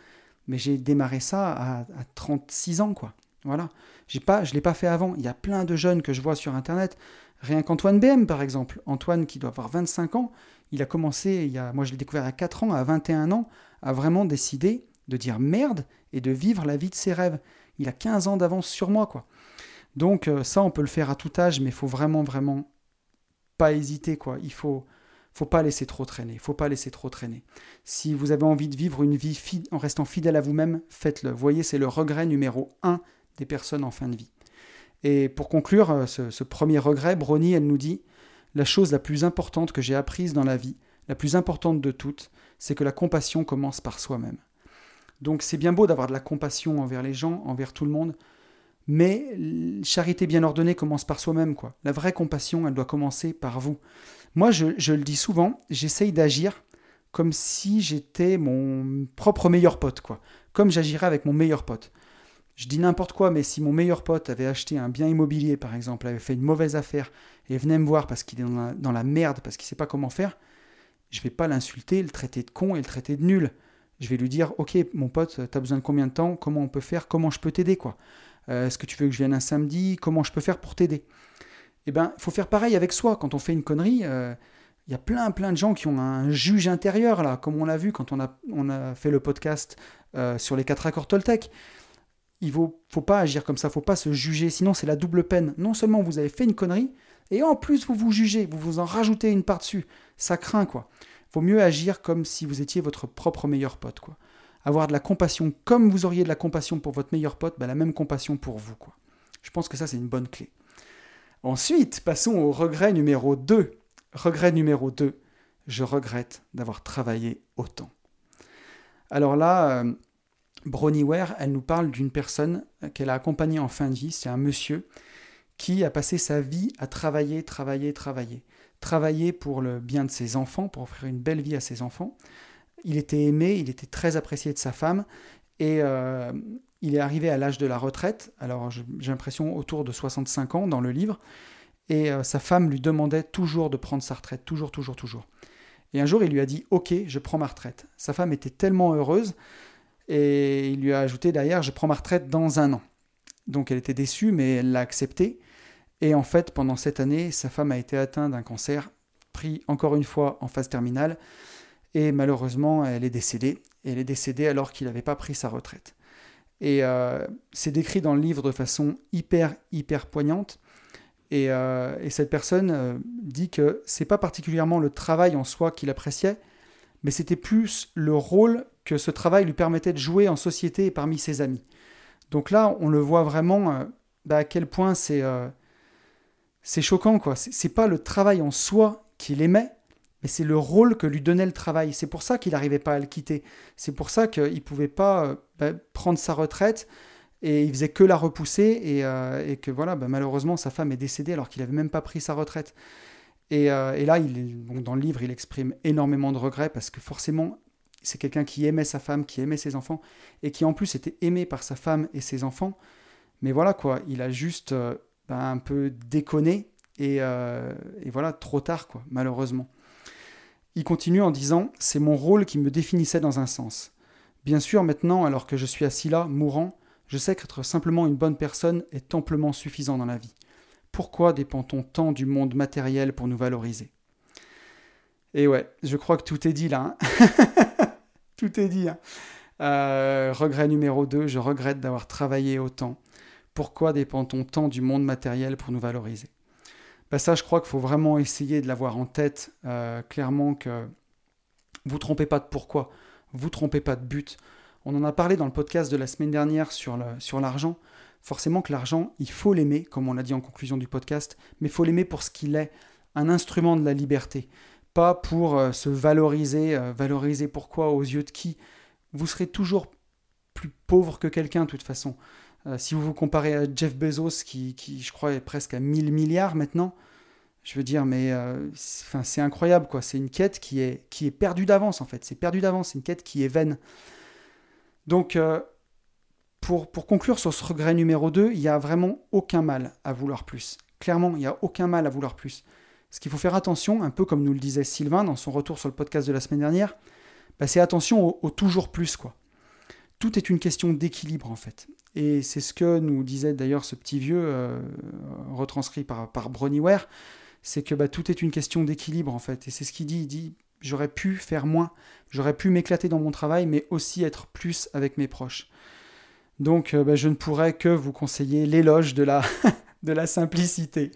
mais j'ai démarré ça à, 36 ans, quoi. Voilà. J'ai pas, je ne l'ai pas fait avant. Il y a plein de jeunes que je vois sur Internet. Rien qu'Antoine BM, par exemple. Antoine qui doit avoir 25 ans, il a commencé, moi je l'ai découvert à 4 ans, à 21 ans, à vraiment décider de dire merde et de vivre la vie de ses rêves. Il a 15 ans d'avance sur moi, quoi. Donc euh, ça, on peut le faire à tout âge, mais il faut vraiment, vraiment pas hésiter, quoi. Il faut, faut pas laisser trop traîner. Faut pas laisser trop traîner. Si vous avez envie de vivre une vie en restant fidèle à vous-même, faites-le. Voyez, c'est le regret numéro un des personnes en fin de vie. Et pour conclure euh, ce, premier regret, Brony, elle nous dit la chose la plus importante que j'ai apprise dans la vie, la plus importante de toutes, c'est que la compassion commence par soi-même. Donc c'est bien beau d'avoir de la compassion envers les gens, envers tout le monde, mais charité bien ordonnée commence par soi-même. quoi. La vraie compassion, elle doit commencer par vous. Moi, je, le dis souvent, j'essaye d'agir comme si j'étais mon propre meilleur pote, quoi. Comme j'agirais avec mon meilleur pote. Je dis n'importe quoi, mais si mon meilleur pote avait acheté un bien immobilier, par exemple, avait fait une mauvaise affaire et venait me voir parce qu'il est dans la, merde, parce qu'il ne sait pas comment faire, je vais pas l'insulter, le traiter de con et le traiter de nul. Je vais lui dire, ok, mon pote, tu as besoin de combien de temps? Comment on peut faire? Comment je peux t'aider, quoi? Euh, Est-ce que tu veux que je vienne un samedi? Comment je peux faire pour t'aider? Eh bien, il faut faire pareil avec soi. Quand on fait une connerie, euh, il y a plein, plein de gens qui ont un juge intérieur, là, comme on l'a vu quand on a, on a fait le podcast euh, sur les quatre accords Toltec. Il ne faut, pas agir comme ça, faut pas se juger, sinon c'est la double peine. Non seulement vous avez fait une connerie, et en plus vous vous jugez, vous vous en rajoutez une part dessus. Ça craint, quoi. Vaut mieux agir comme si vous étiez votre propre meilleur pote, quoi. Avoir de la compassion comme vous auriez de la compassion pour votre meilleur pote, bah, la même compassion pour vous, quoi. Je pense que ça, c'est une bonne clé. Ensuite, passons au regret numéro 2. Regret numéro 2, je regrette d'avoir travaillé autant. Alors là, euh, Bronnie Ware, elle nous parle d'une personne qu'elle a accompagnée en fin de vie, c'est un monsieur qui a passé sa vie à travailler, travailler, travailler. Travailler pour le bien de ses enfants, pour offrir une belle vie à ses enfants. Il était aimé, il était très apprécié de sa femme, et euh, il est arrivé à l'âge de la retraite, alors j'ai l'impression autour de 65 ans dans le livre, et euh, sa femme lui demandait toujours de prendre sa retraite, toujours, toujours, toujours. Et un jour, il lui a dit Ok, je prends ma retraite. Sa femme était tellement heureuse, et il lui a ajouté derrière Je prends ma retraite dans un an. Donc elle était déçue, mais elle l'a accepté. Et en fait, pendant cette année, sa femme a été atteinte d'un cancer, pris encore une fois en phase terminale, et malheureusement, elle est décédée. elle est décédée alors qu'il n'avait pas pris sa retraite. Et euh, c'est décrit dans le livre de façon hyper, hyper poignante. Euh, et, cette personne euh, dit que c'est pas particulièrement le travail en soi qu'il appréciait, mais c'était plus le rôle que ce travail lui permettait de jouer en société et parmi ses amis. Donc là, on le voit vraiment euh, bah, à quel point c'est c'est choquant quoi. C'est pas le travail en soi qu'il aimait, mais c'est le rôle que lui donnait le travail. C'est pour ça qu'il n'arrivait pas à le quitter. C'est pour ça qu'il ne pouvait pas bah, prendre sa retraite et il faisait que la repousser et, euh, que voilà, bah, malheureusement sa femme est décédée alors qu'il n'avait même pas pris sa retraite. Et, euh, là, dans le livre, il exprime énormément de regrets parce que forcément, c'est quelqu'un qui aimait sa femme, qui aimait ses enfants et qui en plus était aimé par sa femme et ses enfants. Mais voilà quoi, il a juste euh, bah, un peu déconné et, voilà, trop tard malheureusement. Il continue en disant C'est mon rôle qui me définissait dans un sens. Bien sûr, maintenant, alors que je suis assis là, mourant, je sais qu'être simplement une bonne personne est amplement suffisant dans la vie. Pourquoi dépend-on tant du monde matériel pour nous valoriser? Et ouais, je crois que tout est dit là. Hein. tout est dit. Hein. Euh, regret numéro 2, je regrette d'avoir travaillé autant. Pourquoi dépend-on tant du monde matériel pour nous valoriser? Bah Ça, je crois qu'il faut vraiment essayer de l'avoir en tête, euh, clairement que vous trompez pas de pourquoi, vous trompez pas de but. On en a parlé dans le podcast de la semaine dernière sur l'argent. Forcément que l'argent, il faut l'aimer, comme on l'a dit en conclusion du podcast, mais il faut l'aimer pour ce qu'il est, un instrument de la liberté, pas pour euh, se valoriser. Euh, valoriser pourquoi Aux yeux de qui Vous serez toujours plus pauvre que quelqu'un de toute façon. Euh, si vous vous comparez à Jeff Bezos, qui, je crois est presque à 1000 milliards maintenant, je veux dire, mais c'est incroyable, quoi. C'est une quête qui est, qui est perdue d'avance, en fait. C'est perdu d'avance, c'est une quête qui est vaine. Donc, euh, pour, pour, conclure sur ce regret numéro 2, il n'y a vraiment aucun mal à vouloir plus. Clairement, il n'y a aucun mal à vouloir plus. Ce qu'il faut faire attention, un peu comme nous le disait Sylvain dans son retour sur le podcast de la semaine dernière, bah, c'est attention au, toujours plus. quoi. Tout est une question d'équilibre en fait. Et c'est ce que nous disait d'ailleurs ce petit vieux, euh, retranscrit par, par c'est que bah, tout est une question d'équilibre en fait. Et c'est ce qu'il dit, il dit, j'aurais pu faire moins, j'aurais pu m'éclater dans mon travail, mais aussi être plus avec mes proches. Donc euh, bah, je ne pourrais que vous conseiller l'éloge de la, de la simplicité.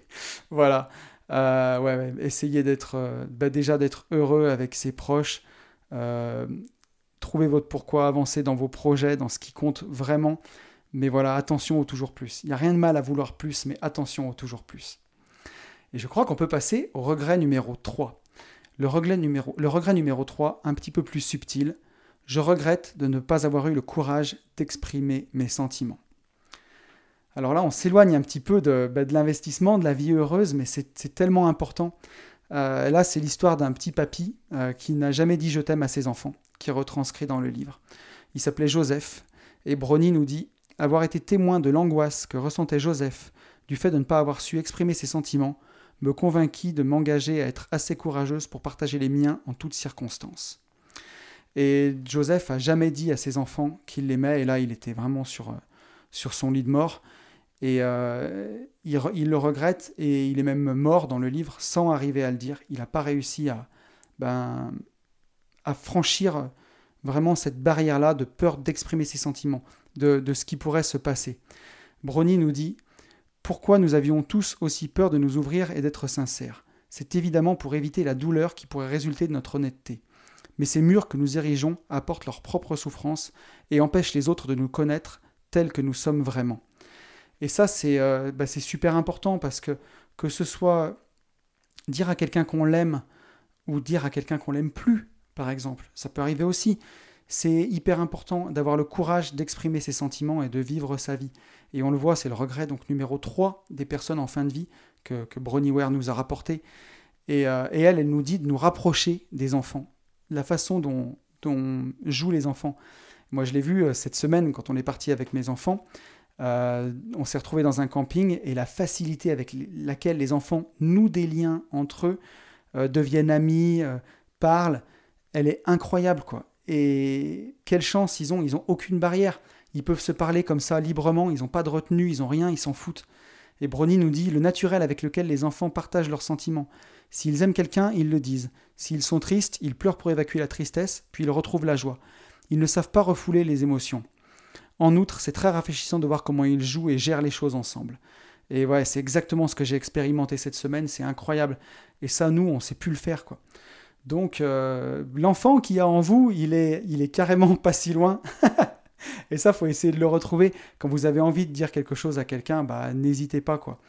Voilà. Euh, ouais, essayez d'être bah, déjà d'être heureux avec ses proches. trouvez votre pourquoi, avancez dans vos projets, dans ce qui compte vraiment. Mais voilà, attention au toujours plus. Il n'y a rien de mal à vouloir plus, mais attention au toujours plus. Et je crois qu'on peut passer au regret numéro 3. Le regret, numéro, le regret numéro 3, un petit peu plus subtil, je regrette de ne pas avoir eu le courage d'exprimer mes sentiments. Alors là, on s'éloigne un petit peu de, bah, l'investissement, de la vie heureuse, mais c'est tellement important. Euh, là, c'est l'histoire d'un petit papy euh, qui n'a jamais dit je t'aime à ses enfants, qui est retranscrit dans le livre. Il s'appelait Joseph, et Brony nous dit avoir été témoin de l'angoisse que ressentait Joseph du fait de ne pas avoir su exprimer ses sentiments, me convainquit de m'engager à être assez courageuse pour partager les miens en toutes circonstances. Et Joseph a jamais dit à ses enfants qu'il l'aimait, et là il était vraiment sur, euh, sur son lit de mort. Et euh, il, le regrette, et il est même mort dans le livre sans arriver à le dire. Il n'a pas réussi à, ben, à franchir vraiment cette barrière-là de peur d'exprimer ses sentiments, de, ce qui pourrait se passer. Brony nous dit Pourquoi nous avions tous aussi peur de nous ouvrir et d'être sincères? C'est évidemment pour éviter la douleur qui pourrait résulter de notre honnêteté mais ces murs que nous érigeons apportent leur propre souffrance et empêchent les autres de nous connaître tels que nous sommes vraiment. Et ça, c'est euh, bah, super important parce que que ce soit dire à quelqu'un qu'on l'aime ou dire à quelqu'un qu'on l'aime plus, par exemple, ça peut arriver aussi. C'est hyper important d'avoir le courage d'exprimer ses sentiments et de vivre sa vie. Et on le voit, c'est le regret donc numéro 3 des personnes en fin de vie que, Bronnie Ware nous a rapporté. Et, euh, et elle, elle nous dit de nous rapprocher des enfants la façon dont, jouent les enfants. Moi, je l'ai vu euh, cette semaine quand on est parti avec mes enfants. Euh, on s'est retrouvé dans un camping et la facilité avec laquelle les enfants nouent des liens entre eux, deviennent amis, parlent, elle est incroyable quoi. Et quelle chance ils ont, ils ont aucune barrière. Ils peuvent se parler comme ça librement, ils n'ont pas de retenue, ils n'ont rien, ils s'en foutent. Et Brony nous dit le naturel avec lequel les enfants partagent leurs sentiments. S'ils aiment quelqu'un, ils le disent. S'ils sont tristes, ils pleurent pour évacuer la tristesse, puis ils retrouvent la joie. Ils ne savent pas refouler les émotions. En outre, c'est très rafraîchissant de voir comment ils jouent et gèrent les choses ensemble. Et ouais, c'est exactement ce que j'ai expérimenté cette semaine, c'est incroyable. Et ça, nous, on ne sait plus le faire, quoi. Donc, euh, l'enfant qui a en vous, il est, il est carrément pas si loin. et ça, faut essayer de le retrouver. Quand vous avez envie de dire quelque chose à quelqu'un, bah, n'hésitez pas, quoi.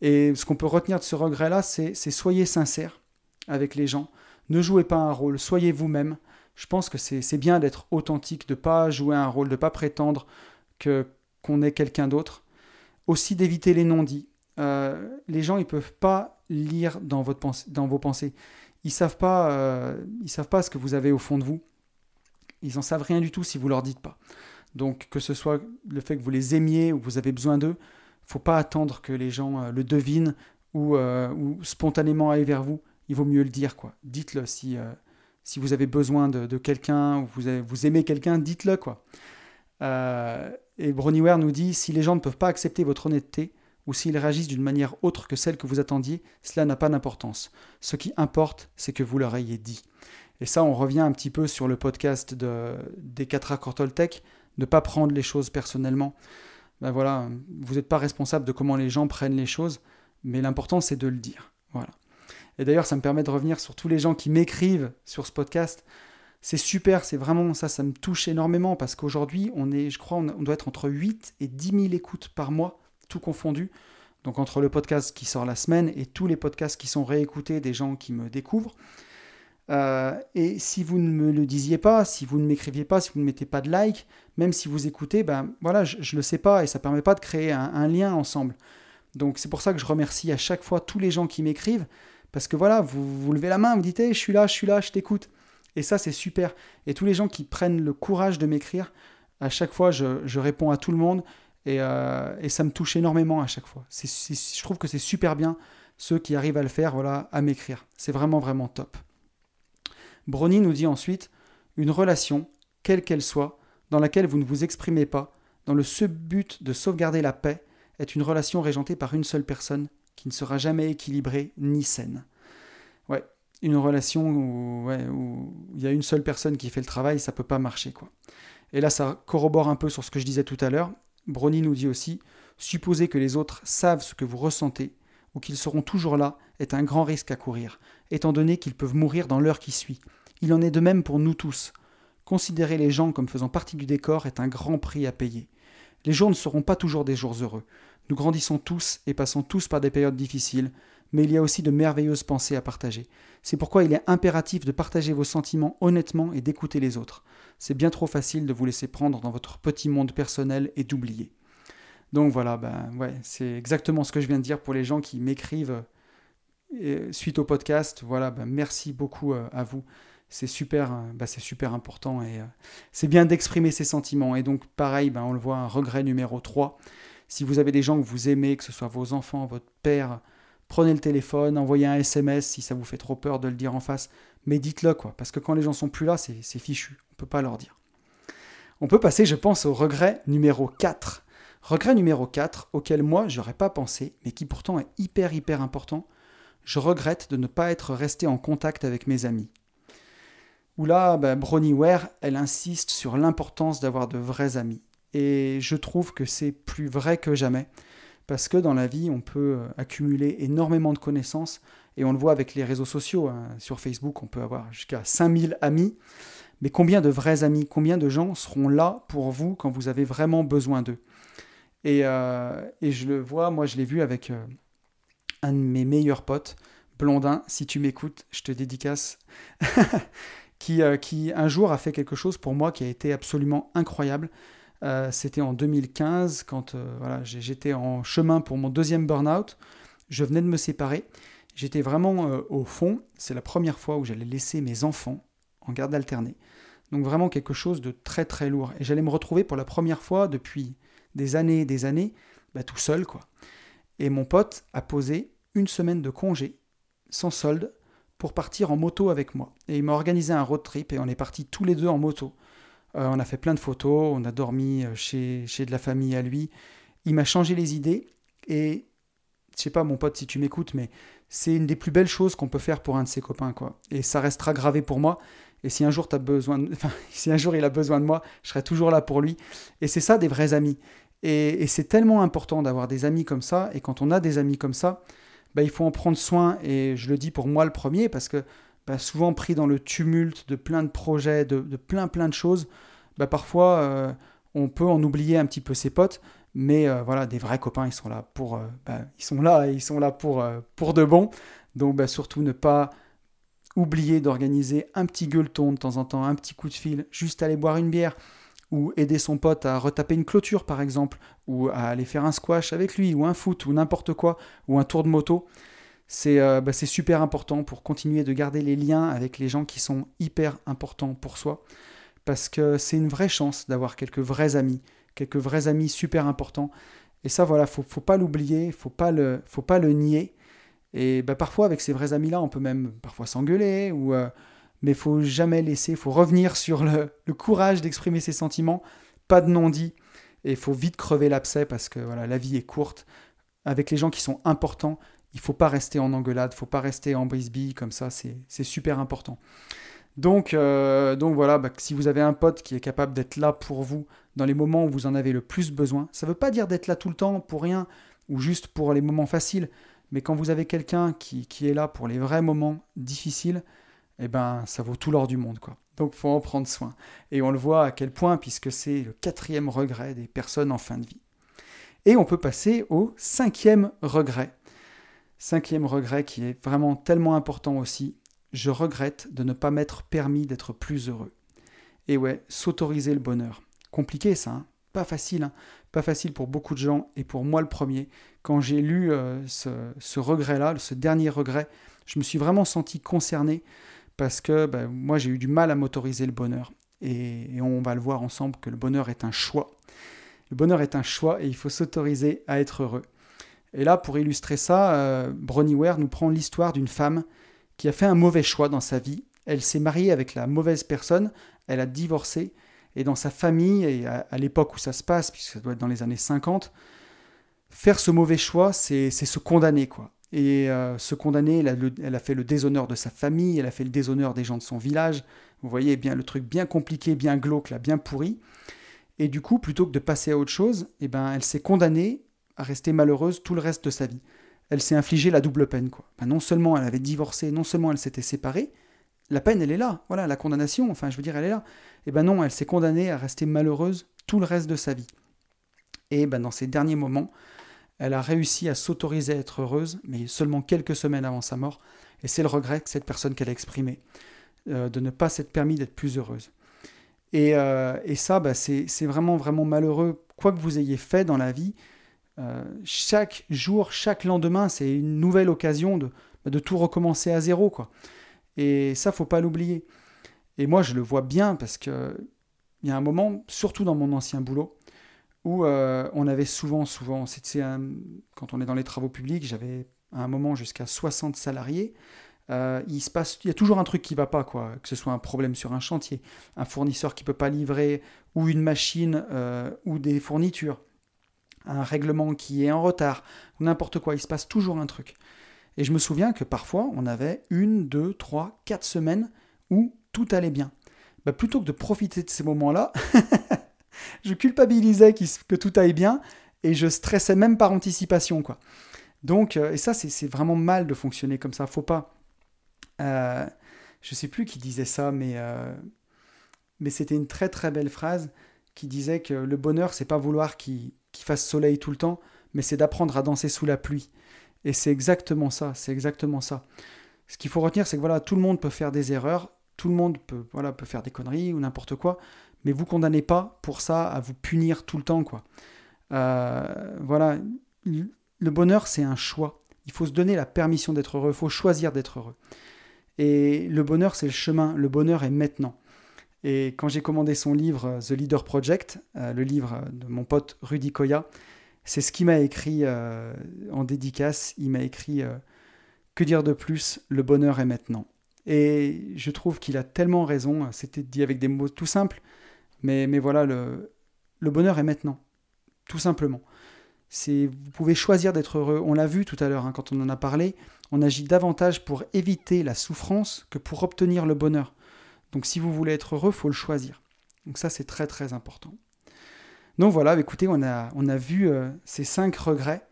Et ce qu'on peut retenir de ce regret-là, c'est soyez sincère avec les gens. Ne jouez pas un rôle, soyez vous-même. Je pense que c'est bien d'être authentique, de pas jouer un rôle, de pas prétendre que qu'on est quelqu'un d'autre. Aussi d'éviter les non-dits. Euh, les gens, ils peuvent pas lire dans, votre dans vos pensées. Ils savent pas, euh, ils savent pas ce que vous avez au fond de vous. Ils en savent rien du tout si vous leur dites pas. Donc que ce soit le fait que vous les aimiez ou que vous avez besoin d'eux, faut pas attendre que les gens euh, le devinent ou, ou spontanément aillent vers vous il vaut mieux le dire, quoi. Dites-le si, euh, si vous avez besoin de, quelqu'un ou vous, aimez quelqu'un, dites-le, quoi. Euh, et Broniware nous dit si les gens ne peuvent pas accepter votre honnêteté ou s'ils réagissent d'une manière autre que celle que vous attendiez, cela n'a pas d'importance. Ce qui importe, c'est que vous leur ayez dit. Et ça, on revient un petit peu sur le podcast de, des 4 accords Toltec, ne pas prendre les choses personnellement. Ben voilà, vous n'êtes pas responsable de comment les gens prennent les choses, mais l'important c'est de le dire. Voilà. Et d'ailleurs, ça me permet de revenir sur tous les gens qui m'écrivent sur ce podcast. C'est super, c'est vraiment ça, ça me touche énormément parce qu'aujourd'hui, on est, je crois, on doit être entre 8 et 10 000 écoutes par mois, tout confondu. Donc entre le podcast qui sort la semaine et tous les podcasts qui sont réécoutés des gens qui me découvrent. Euh, et si vous ne me le disiez pas, si vous ne m'écriviez pas, si vous ne mettez pas de like, même si vous écoutez, ben voilà, je, ne le sais pas et ça permet pas de créer un lien ensemble. Donc c'est pour ça que je remercie à chaque fois tous les gens qui m'écrivent parce que voilà, vous, vous levez la main, vous dites je suis là, je suis là, je t'écoute. Et ça, c'est super. Et tous les gens qui prennent le courage de m'écrire, à chaque fois, je, réponds à tout le monde. Euh, et, ça me touche énormément à chaque fois. je trouve que c'est super bien ceux qui arrivent à le faire, voilà, à m'écrire. C'est vraiment, vraiment top. Brony nous dit ensuite une relation, quelle qu'elle soit, dans laquelle vous ne vous exprimez pas, dans le seul but de sauvegarder la paix, est une relation régentée par une seule personne qui ne sera jamais équilibrée ni saine. Ouais, une relation où, il y a une seule personne qui fait le travail, ça peut pas marcher quoi. Et là, ça corrobore un peu sur ce que je disais tout à l'heure. Brony nous dit aussi supposer que les autres savent ce que vous ressentez ou qu'ils seront toujours là est un grand risque à courir, étant donné qu'ils peuvent mourir dans l'heure qui suit. Il en est de même pour nous tous. Considérer les gens comme faisant partie du décor est un grand prix à payer. Les jours ne seront pas toujours des jours heureux. Nous grandissons tous et passons tous par des périodes difficiles, mais il y a aussi de merveilleuses pensées à partager. C'est pourquoi il est impératif de partager vos sentiments honnêtement et d'écouter les autres. C'est bien trop facile de vous laisser prendre dans votre petit monde personnel et d'oublier. Donc voilà, ben ouais, c'est exactement ce que je viens de dire pour les gens qui m'écrivent suite au podcast. Voilà, bah, merci beaucoup à vous. C'est super, bah, c'est super important et c'est bien d'exprimer ses sentiments. Et donc, pareil, bah, on le voit, un regret numéro 3. Si vous avez des gens que vous aimez, que ce soit vos enfants, votre père, prenez le téléphone, envoyez un SMS si ça vous fait trop peur de le dire en face, mais dites-le quoi, parce que quand les gens sont plus là, c'est fichu, on ne peut pas leur dire. On peut passer, je pense, au regret numéro 4. Regret numéro 4, auquel moi, j'aurais pas pensé, mais qui pourtant est hyper, hyper important. Je regrette de ne pas être resté en contact avec mes amis. Où là, bah, Bronnie Ware, elle insiste sur l'importance d'avoir de vrais amis. Et je trouve que c'est plus vrai que jamais. Parce que dans la vie, on peut euh, accumuler énormément de connaissances. Et on le voit avec les réseaux sociaux. Hein. Sur Facebook, on peut avoir jusqu'à 5000 amis. Mais combien de vrais amis, combien de gens seront là pour vous quand vous avez vraiment besoin d'eux? Et, euh, et, je le vois, moi je l'ai vu avec euh, un de mes meilleurs potes, Blondin, si tu m'écoutes, je te dédicace, qui, qui un jour a fait quelque chose pour moi qui a été absolument incroyable. Euh, c'était en 2015 quand euh, voilà, j'étais en chemin pour mon deuxième burn-out. Je venais de me séparer. J'étais vraiment euh, au fond. C'est la première fois où j'allais laisser mes enfants en garde alternée. Donc vraiment quelque chose de très très lourd. Et j'allais me retrouver pour la première fois depuis des années et des années, bah, tout seul quoi. Et mon pote a posé une semaine de congé, sans solde, pour partir en moto avec moi. Et il m'a organisé un road trip et on est partis tous les deux en moto. Euh, on a fait plein de photos, on a dormi euh, chez, chez de la famille à lui. Il m'a changé les idées et je sais pas mon pote si tu m'écoutes, mais c'est une des plus belles choses qu'on peut faire pour un de ses copains quoi. Et ça restera gravé pour moi. Et si un jour besoin, si un jour il a besoin de moi, je serai toujours là pour lui. Et c'est ça des vrais amis. Et, c'est tellement important d'avoir des amis comme ça. Et quand on a des amis comme ça, bah, il faut en prendre soin. Et je le dis pour moi le premier parce que bah, souvent pris dans le tumulte de plein de projets, de, plein plein de choses, bah, parfois euh, on peut en oublier un petit peu ses potes, mais euh, voilà, des vrais copains, ils sont là pour, bah, pour, pour de bon. Donc surtout ne pas oublier d'organiser un petit gueuleton de temps en temps, un petit coup de fil, juste aller boire une bière ou aider son pote à retaper une clôture par exemple, ou à aller faire un squash avec lui, ou un foot, ou n'importe quoi, ou un tour de moto. Euh, bah, c'est super important pour continuer de garder les liens avec les gens qui sont hyper importants pour soi. Parce que c'est une vraie chance d'avoir quelques vrais amis, quelques vrais amis super importants. Et ça, voilà, faut, faut pas l'oublier, faut pas le, faut pas le nier. Et bah, parfois, avec ces vrais amis-là, on peut même parfois s'engueuler, ou, euh, mais faut jamais laisser, faut revenir sur le, le courage d'exprimer ses sentiments, pas de non-dit. Et faut vite crever l'abcès parce que voilà, la vie est courte. Avec les gens qui sont importants, il faut pas rester en engueulade, il faut pas rester en bisbille comme ça, c'est super important. Donc, euh, donc voilà, bah, si vous avez un pote qui est capable d'être là pour vous dans les moments où vous en avez le plus besoin, ça ne veut pas dire d'être là tout le temps pour rien ou juste pour les moments faciles, mais quand vous avez quelqu'un qui, qui, est là pour les vrais moments difficiles, eh ben ça vaut tout l'or du monde quoi. Donc faut en prendre soin. Et on le voit à quel point, puisque c'est le quatrième regret des personnes en fin de vie. Et on peut passer au cinquième regret. Cinquième regret qui est vraiment tellement important aussi, je regrette de ne pas m'être permis d'être plus heureux. Et ouais, s'autoriser le bonheur. Compliqué ça, hein pas facile, hein pas facile pour beaucoup de gens et pour moi le premier. Quand j'ai lu euh, ce, regret-là, ce dernier regret, je me suis vraiment senti concerné parce que ben, moi j'ai eu du mal à m'autoriser le bonheur. et, on va le voir ensemble que le bonheur est un choix. Le bonheur est un choix et il faut s'autoriser à être heureux. Et là, pour illustrer ça, euh, Bronnie Ware nous prend l'histoire d'une femme qui a fait un mauvais choix dans sa vie. Elle s'est mariée avec la mauvaise personne, elle a divorcé, et dans sa famille, et à, l'époque où ça se passe, puisque ça doit être dans les années 50, faire ce mauvais choix, c'est se condamner, quoi. Et euh, se condamner, elle a, fait le déshonneur de sa famille, elle a fait le déshonneur des gens de son village. Vous voyez bien le truc bien compliqué, bien glauque, bien pourri. Et du coup, plutôt que de passer à autre chose, eh ben, elle s'est condamnée à rester malheureuse tout le reste de sa vie. Elle s'est infligée la double peine. Quoi. Ben, non seulement elle avait divorcé, non seulement elle s'était séparée, la peine elle est là, voilà, la condamnation, enfin je veux dire elle est là. Et ben non, elle s'est condamnée à rester malheureuse tout le reste de sa vie. Et ben dans ces derniers moments, elle a réussi à s'autoriser à être heureuse, mais seulement quelques semaines avant sa mort. Et c'est le regret que cette personne qu'elle a exprimé, euh, de ne pas s'être permis d'être plus heureuse. Et, euh, et ça, ben, c'est vraiment, vraiment malheureux. Quoi que vous ayez fait dans la vie, euh, chaque jour, chaque lendemain, c'est une nouvelle occasion de, tout recommencer à zéro, quoi. Et ça, faut pas l'oublier. Et moi, je le vois bien parce que il y a un moment, surtout dans mon ancien boulot, où euh, on avait souvent, souvent, c'était quand on est dans les travaux publics, j'avais à un moment jusqu'à 60 salariés. Euh, il se passe, il y a toujours un truc qui va pas, quoi. Que ce soit un problème sur un chantier, un fournisseur qui peut pas livrer, ou une machine, ou des fournitures, un règlement qui est en retard, n'importe quoi. Il se passe toujours un truc. Et je me souviens que parfois, on avait une, deux, trois, quatre semaines où tout allait bien. Bah, plutôt que de profiter de ces moments-là, je culpabilisais que tout aille bien et je stressais même par anticipation. quoi. Donc, euh, et ça, c'est vraiment mal de fonctionner comme ça. Faut pas. Euh, je sais plus qui disait ça, mais, euh, mais c'était une très très belle phrase qui disait que le bonheur, c'est pas vouloir qu'il fasse soleil tout le temps, mais c'est d'apprendre à danser sous la pluie. Et c'est exactement ça, c'est exactement ça. Ce qu'il faut retenir, c'est que voilà, tout le monde peut faire des erreurs, tout le monde peut, voilà, peut faire des conneries ou n'importe quoi, mais vous condamnez pas pour ça à vous punir tout le temps, quoi. Euh, voilà, le bonheur, c'est un choix. Il faut se donner la permission d'être heureux, il faut choisir d'être heureux. Et le bonheur, c'est le chemin, le bonheur est maintenant. Et quand j'ai commandé son livre The Leader Project, euh, le livre de mon pote Rudy Koya, c'est ce qu'il m'a écrit euh, en dédicace. Il m'a écrit Que dire de plus? Le bonheur est maintenant. Et je trouve qu'il a tellement raison. C'était dit avec des mots tout simples. Mais, mais voilà, le, le bonheur est maintenant. Tout simplement. C'est, vous pouvez choisir d'être heureux. On l'a vu tout à l'heure hein, quand on en a parlé. On agit davantage pour éviter la souffrance que pour obtenir le bonheur. Donc si vous voulez être heureux, faut le choisir. Donc ça, c'est très très important. Donc voilà, écoutez, on a, vu euh, ces cinq regrets.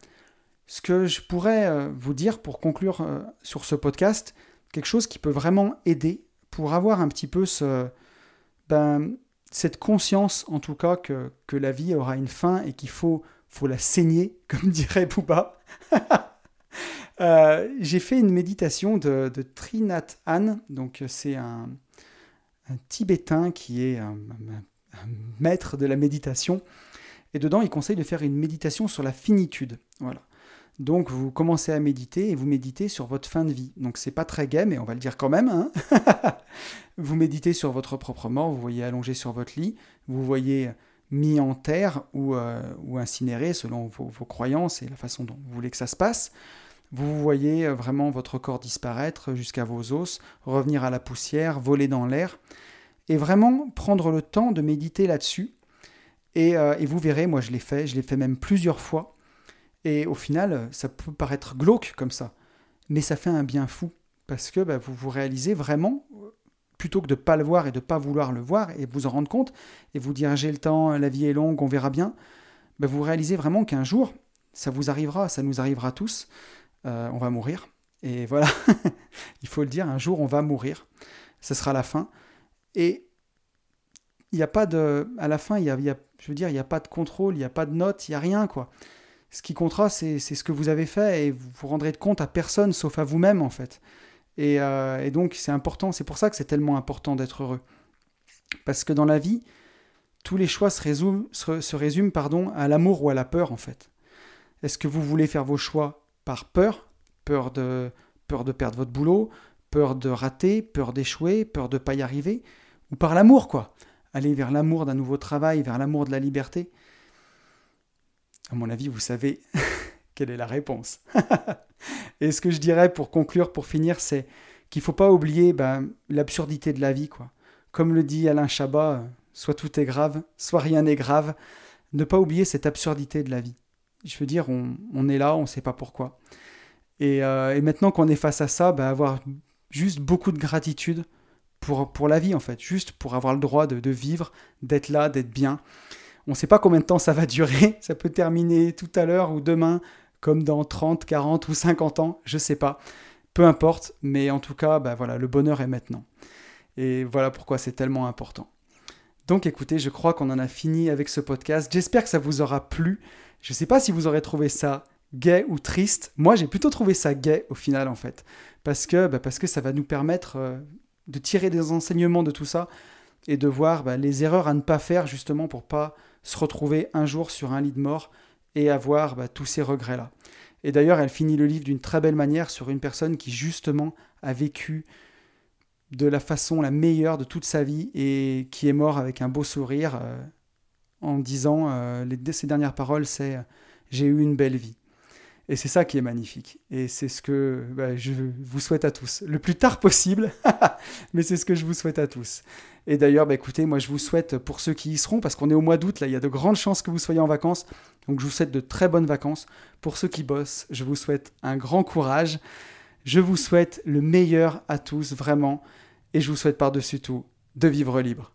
Ce que je pourrais euh, vous dire pour conclure euh, sur ce podcast, quelque chose qui peut vraiment aider pour avoir un petit peu ben, cette conscience, en tout cas, que, la vie aura une fin et qu'il faut, la saigner, comme dirait Bouba. J'ai fait une méditation de, de Trinat Han, donc c'est un, un, Tibétain qui est un, maître de la méditation. Et dedans, il conseille de faire une méditation sur la finitude. Voilà. Donc vous commencez à méditer et vous méditez sur votre fin de vie. Donc c'est pas très gai, mais on va le dire quand même. Hein vous méditez sur votre propre mort, vous voyez allongé sur votre lit, vous voyez mis en terre ou, euh, incinéré selon vos, croyances et la façon dont vous voulez que ça se passe. Vous voyez vraiment votre corps disparaître jusqu'à vos os, revenir à la poussière, voler dans l'air, et vraiment prendre le temps de méditer là-dessus. Et, euh, et vous verrez, moi je l'ai fait, je l'ai fait même plusieurs fois et au final, ça peut paraître glauque comme ça, mais ça fait un bien fou, parce que bah, vous vous réalisez vraiment, plutôt que de ne pas le voir et de ne pas vouloir le voir, et vous en rendre compte, et vous dire j'ai le temps, la vie est longue, on verra bien, bah, vous réalisez vraiment qu'un jour, ça vous arrivera, ça nous arrivera tous, euh, on va mourir. Et voilà, il faut le dire, un jour on va mourir, ce sera la fin. Et il n'y a pas de... À la fin, il y a, y a, je veux dire, il n'y a pas de contrôle, il n'y a pas de note, il n'y a rien, quoi ce qui comptera, c'est ce que vous avez fait et vous vous rendrez compte à personne sauf à vous-même en fait. Et, euh, et donc c'est important, c'est pour ça que c'est tellement important d'être heureux. Parce que dans la vie, tous les choix se résument, se, se résument pardon, à l'amour ou à la peur en fait. Est-ce que vous voulez faire vos choix par peur Peur de, perdre votre boulot, peur de rater, peur d'échouer, peur de ne pas y arriver Ou par l'amour quoi Aller vers l'amour d'un nouveau travail, vers l'amour de la liberté à mon avis, vous savez quelle est la réponse. et ce que je dirais pour conclure, pour finir, c'est qu'il ne faut pas oublier ben, l'absurdité de la vie. quoi. Comme le dit Alain Chabat, soit tout est grave, soit rien n'est grave. Ne pas oublier cette absurdité de la vie. Je veux dire, on, est là, on ne sait pas pourquoi. Et, euh, et maintenant qu'on est face à ça, ben, avoir juste beaucoup de gratitude pour, pour la vie, en fait. Juste pour avoir le droit de, de vivre, d'être là, d'être bien. On ne sait pas combien de temps ça va durer. Ça peut terminer tout à l'heure ou demain, comme dans 30, 40 ou 50 ans. Je ne sais pas. Peu importe. Mais en tout cas, bah voilà, le bonheur est maintenant. Et voilà pourquoi c'est tellement important. Donc écoutez, je crois qu'on en a fini avec ce podcast. J'espère que ça vous aura plu. Je ne sais pas si vous aurez trouvé ça gay ou triste. Moi, j'ai plutôt trouvé ça gay au final, en fait. Parce que, bah, ça va nous permettre euh, de tirer des enseignements de tout ça et de voir bah, les erreurs à ne pas faire justement pour pas se retrouver un jour sur un lit de mort et avoir bah, tous ces regrets-là. Et d'ailleurs, elle finit le livre d'une très belle manière sur une personne qui justement a vécu de la façon la meilleure de toute sa vie et qui est mort avec un beau sourire euh, en disant euh, les, ses dernières paroles, c'est j'ai eu une belle vie. Et c'est ça qui est magnifique. Et c'est ce que bah, je vous souhaite à tous. Le plus tard possible, mais c'est ce que je vous souhaite à tous. Et d'ailleurs, bah, écoutez, moi je vous souhaite pour ceux qui y seront, parce qu'on est au mois d'août, là, il y a de grandes chances que vous soyez en vacances. Donc je vous souhaite de très bonnes vacances. Pour ceux qui bossent, je vous souhaite un grand courage. Je vous souhaite le meilleur à tous, vraiment. Et je vous souhaite par-dessus tout de vivre libre.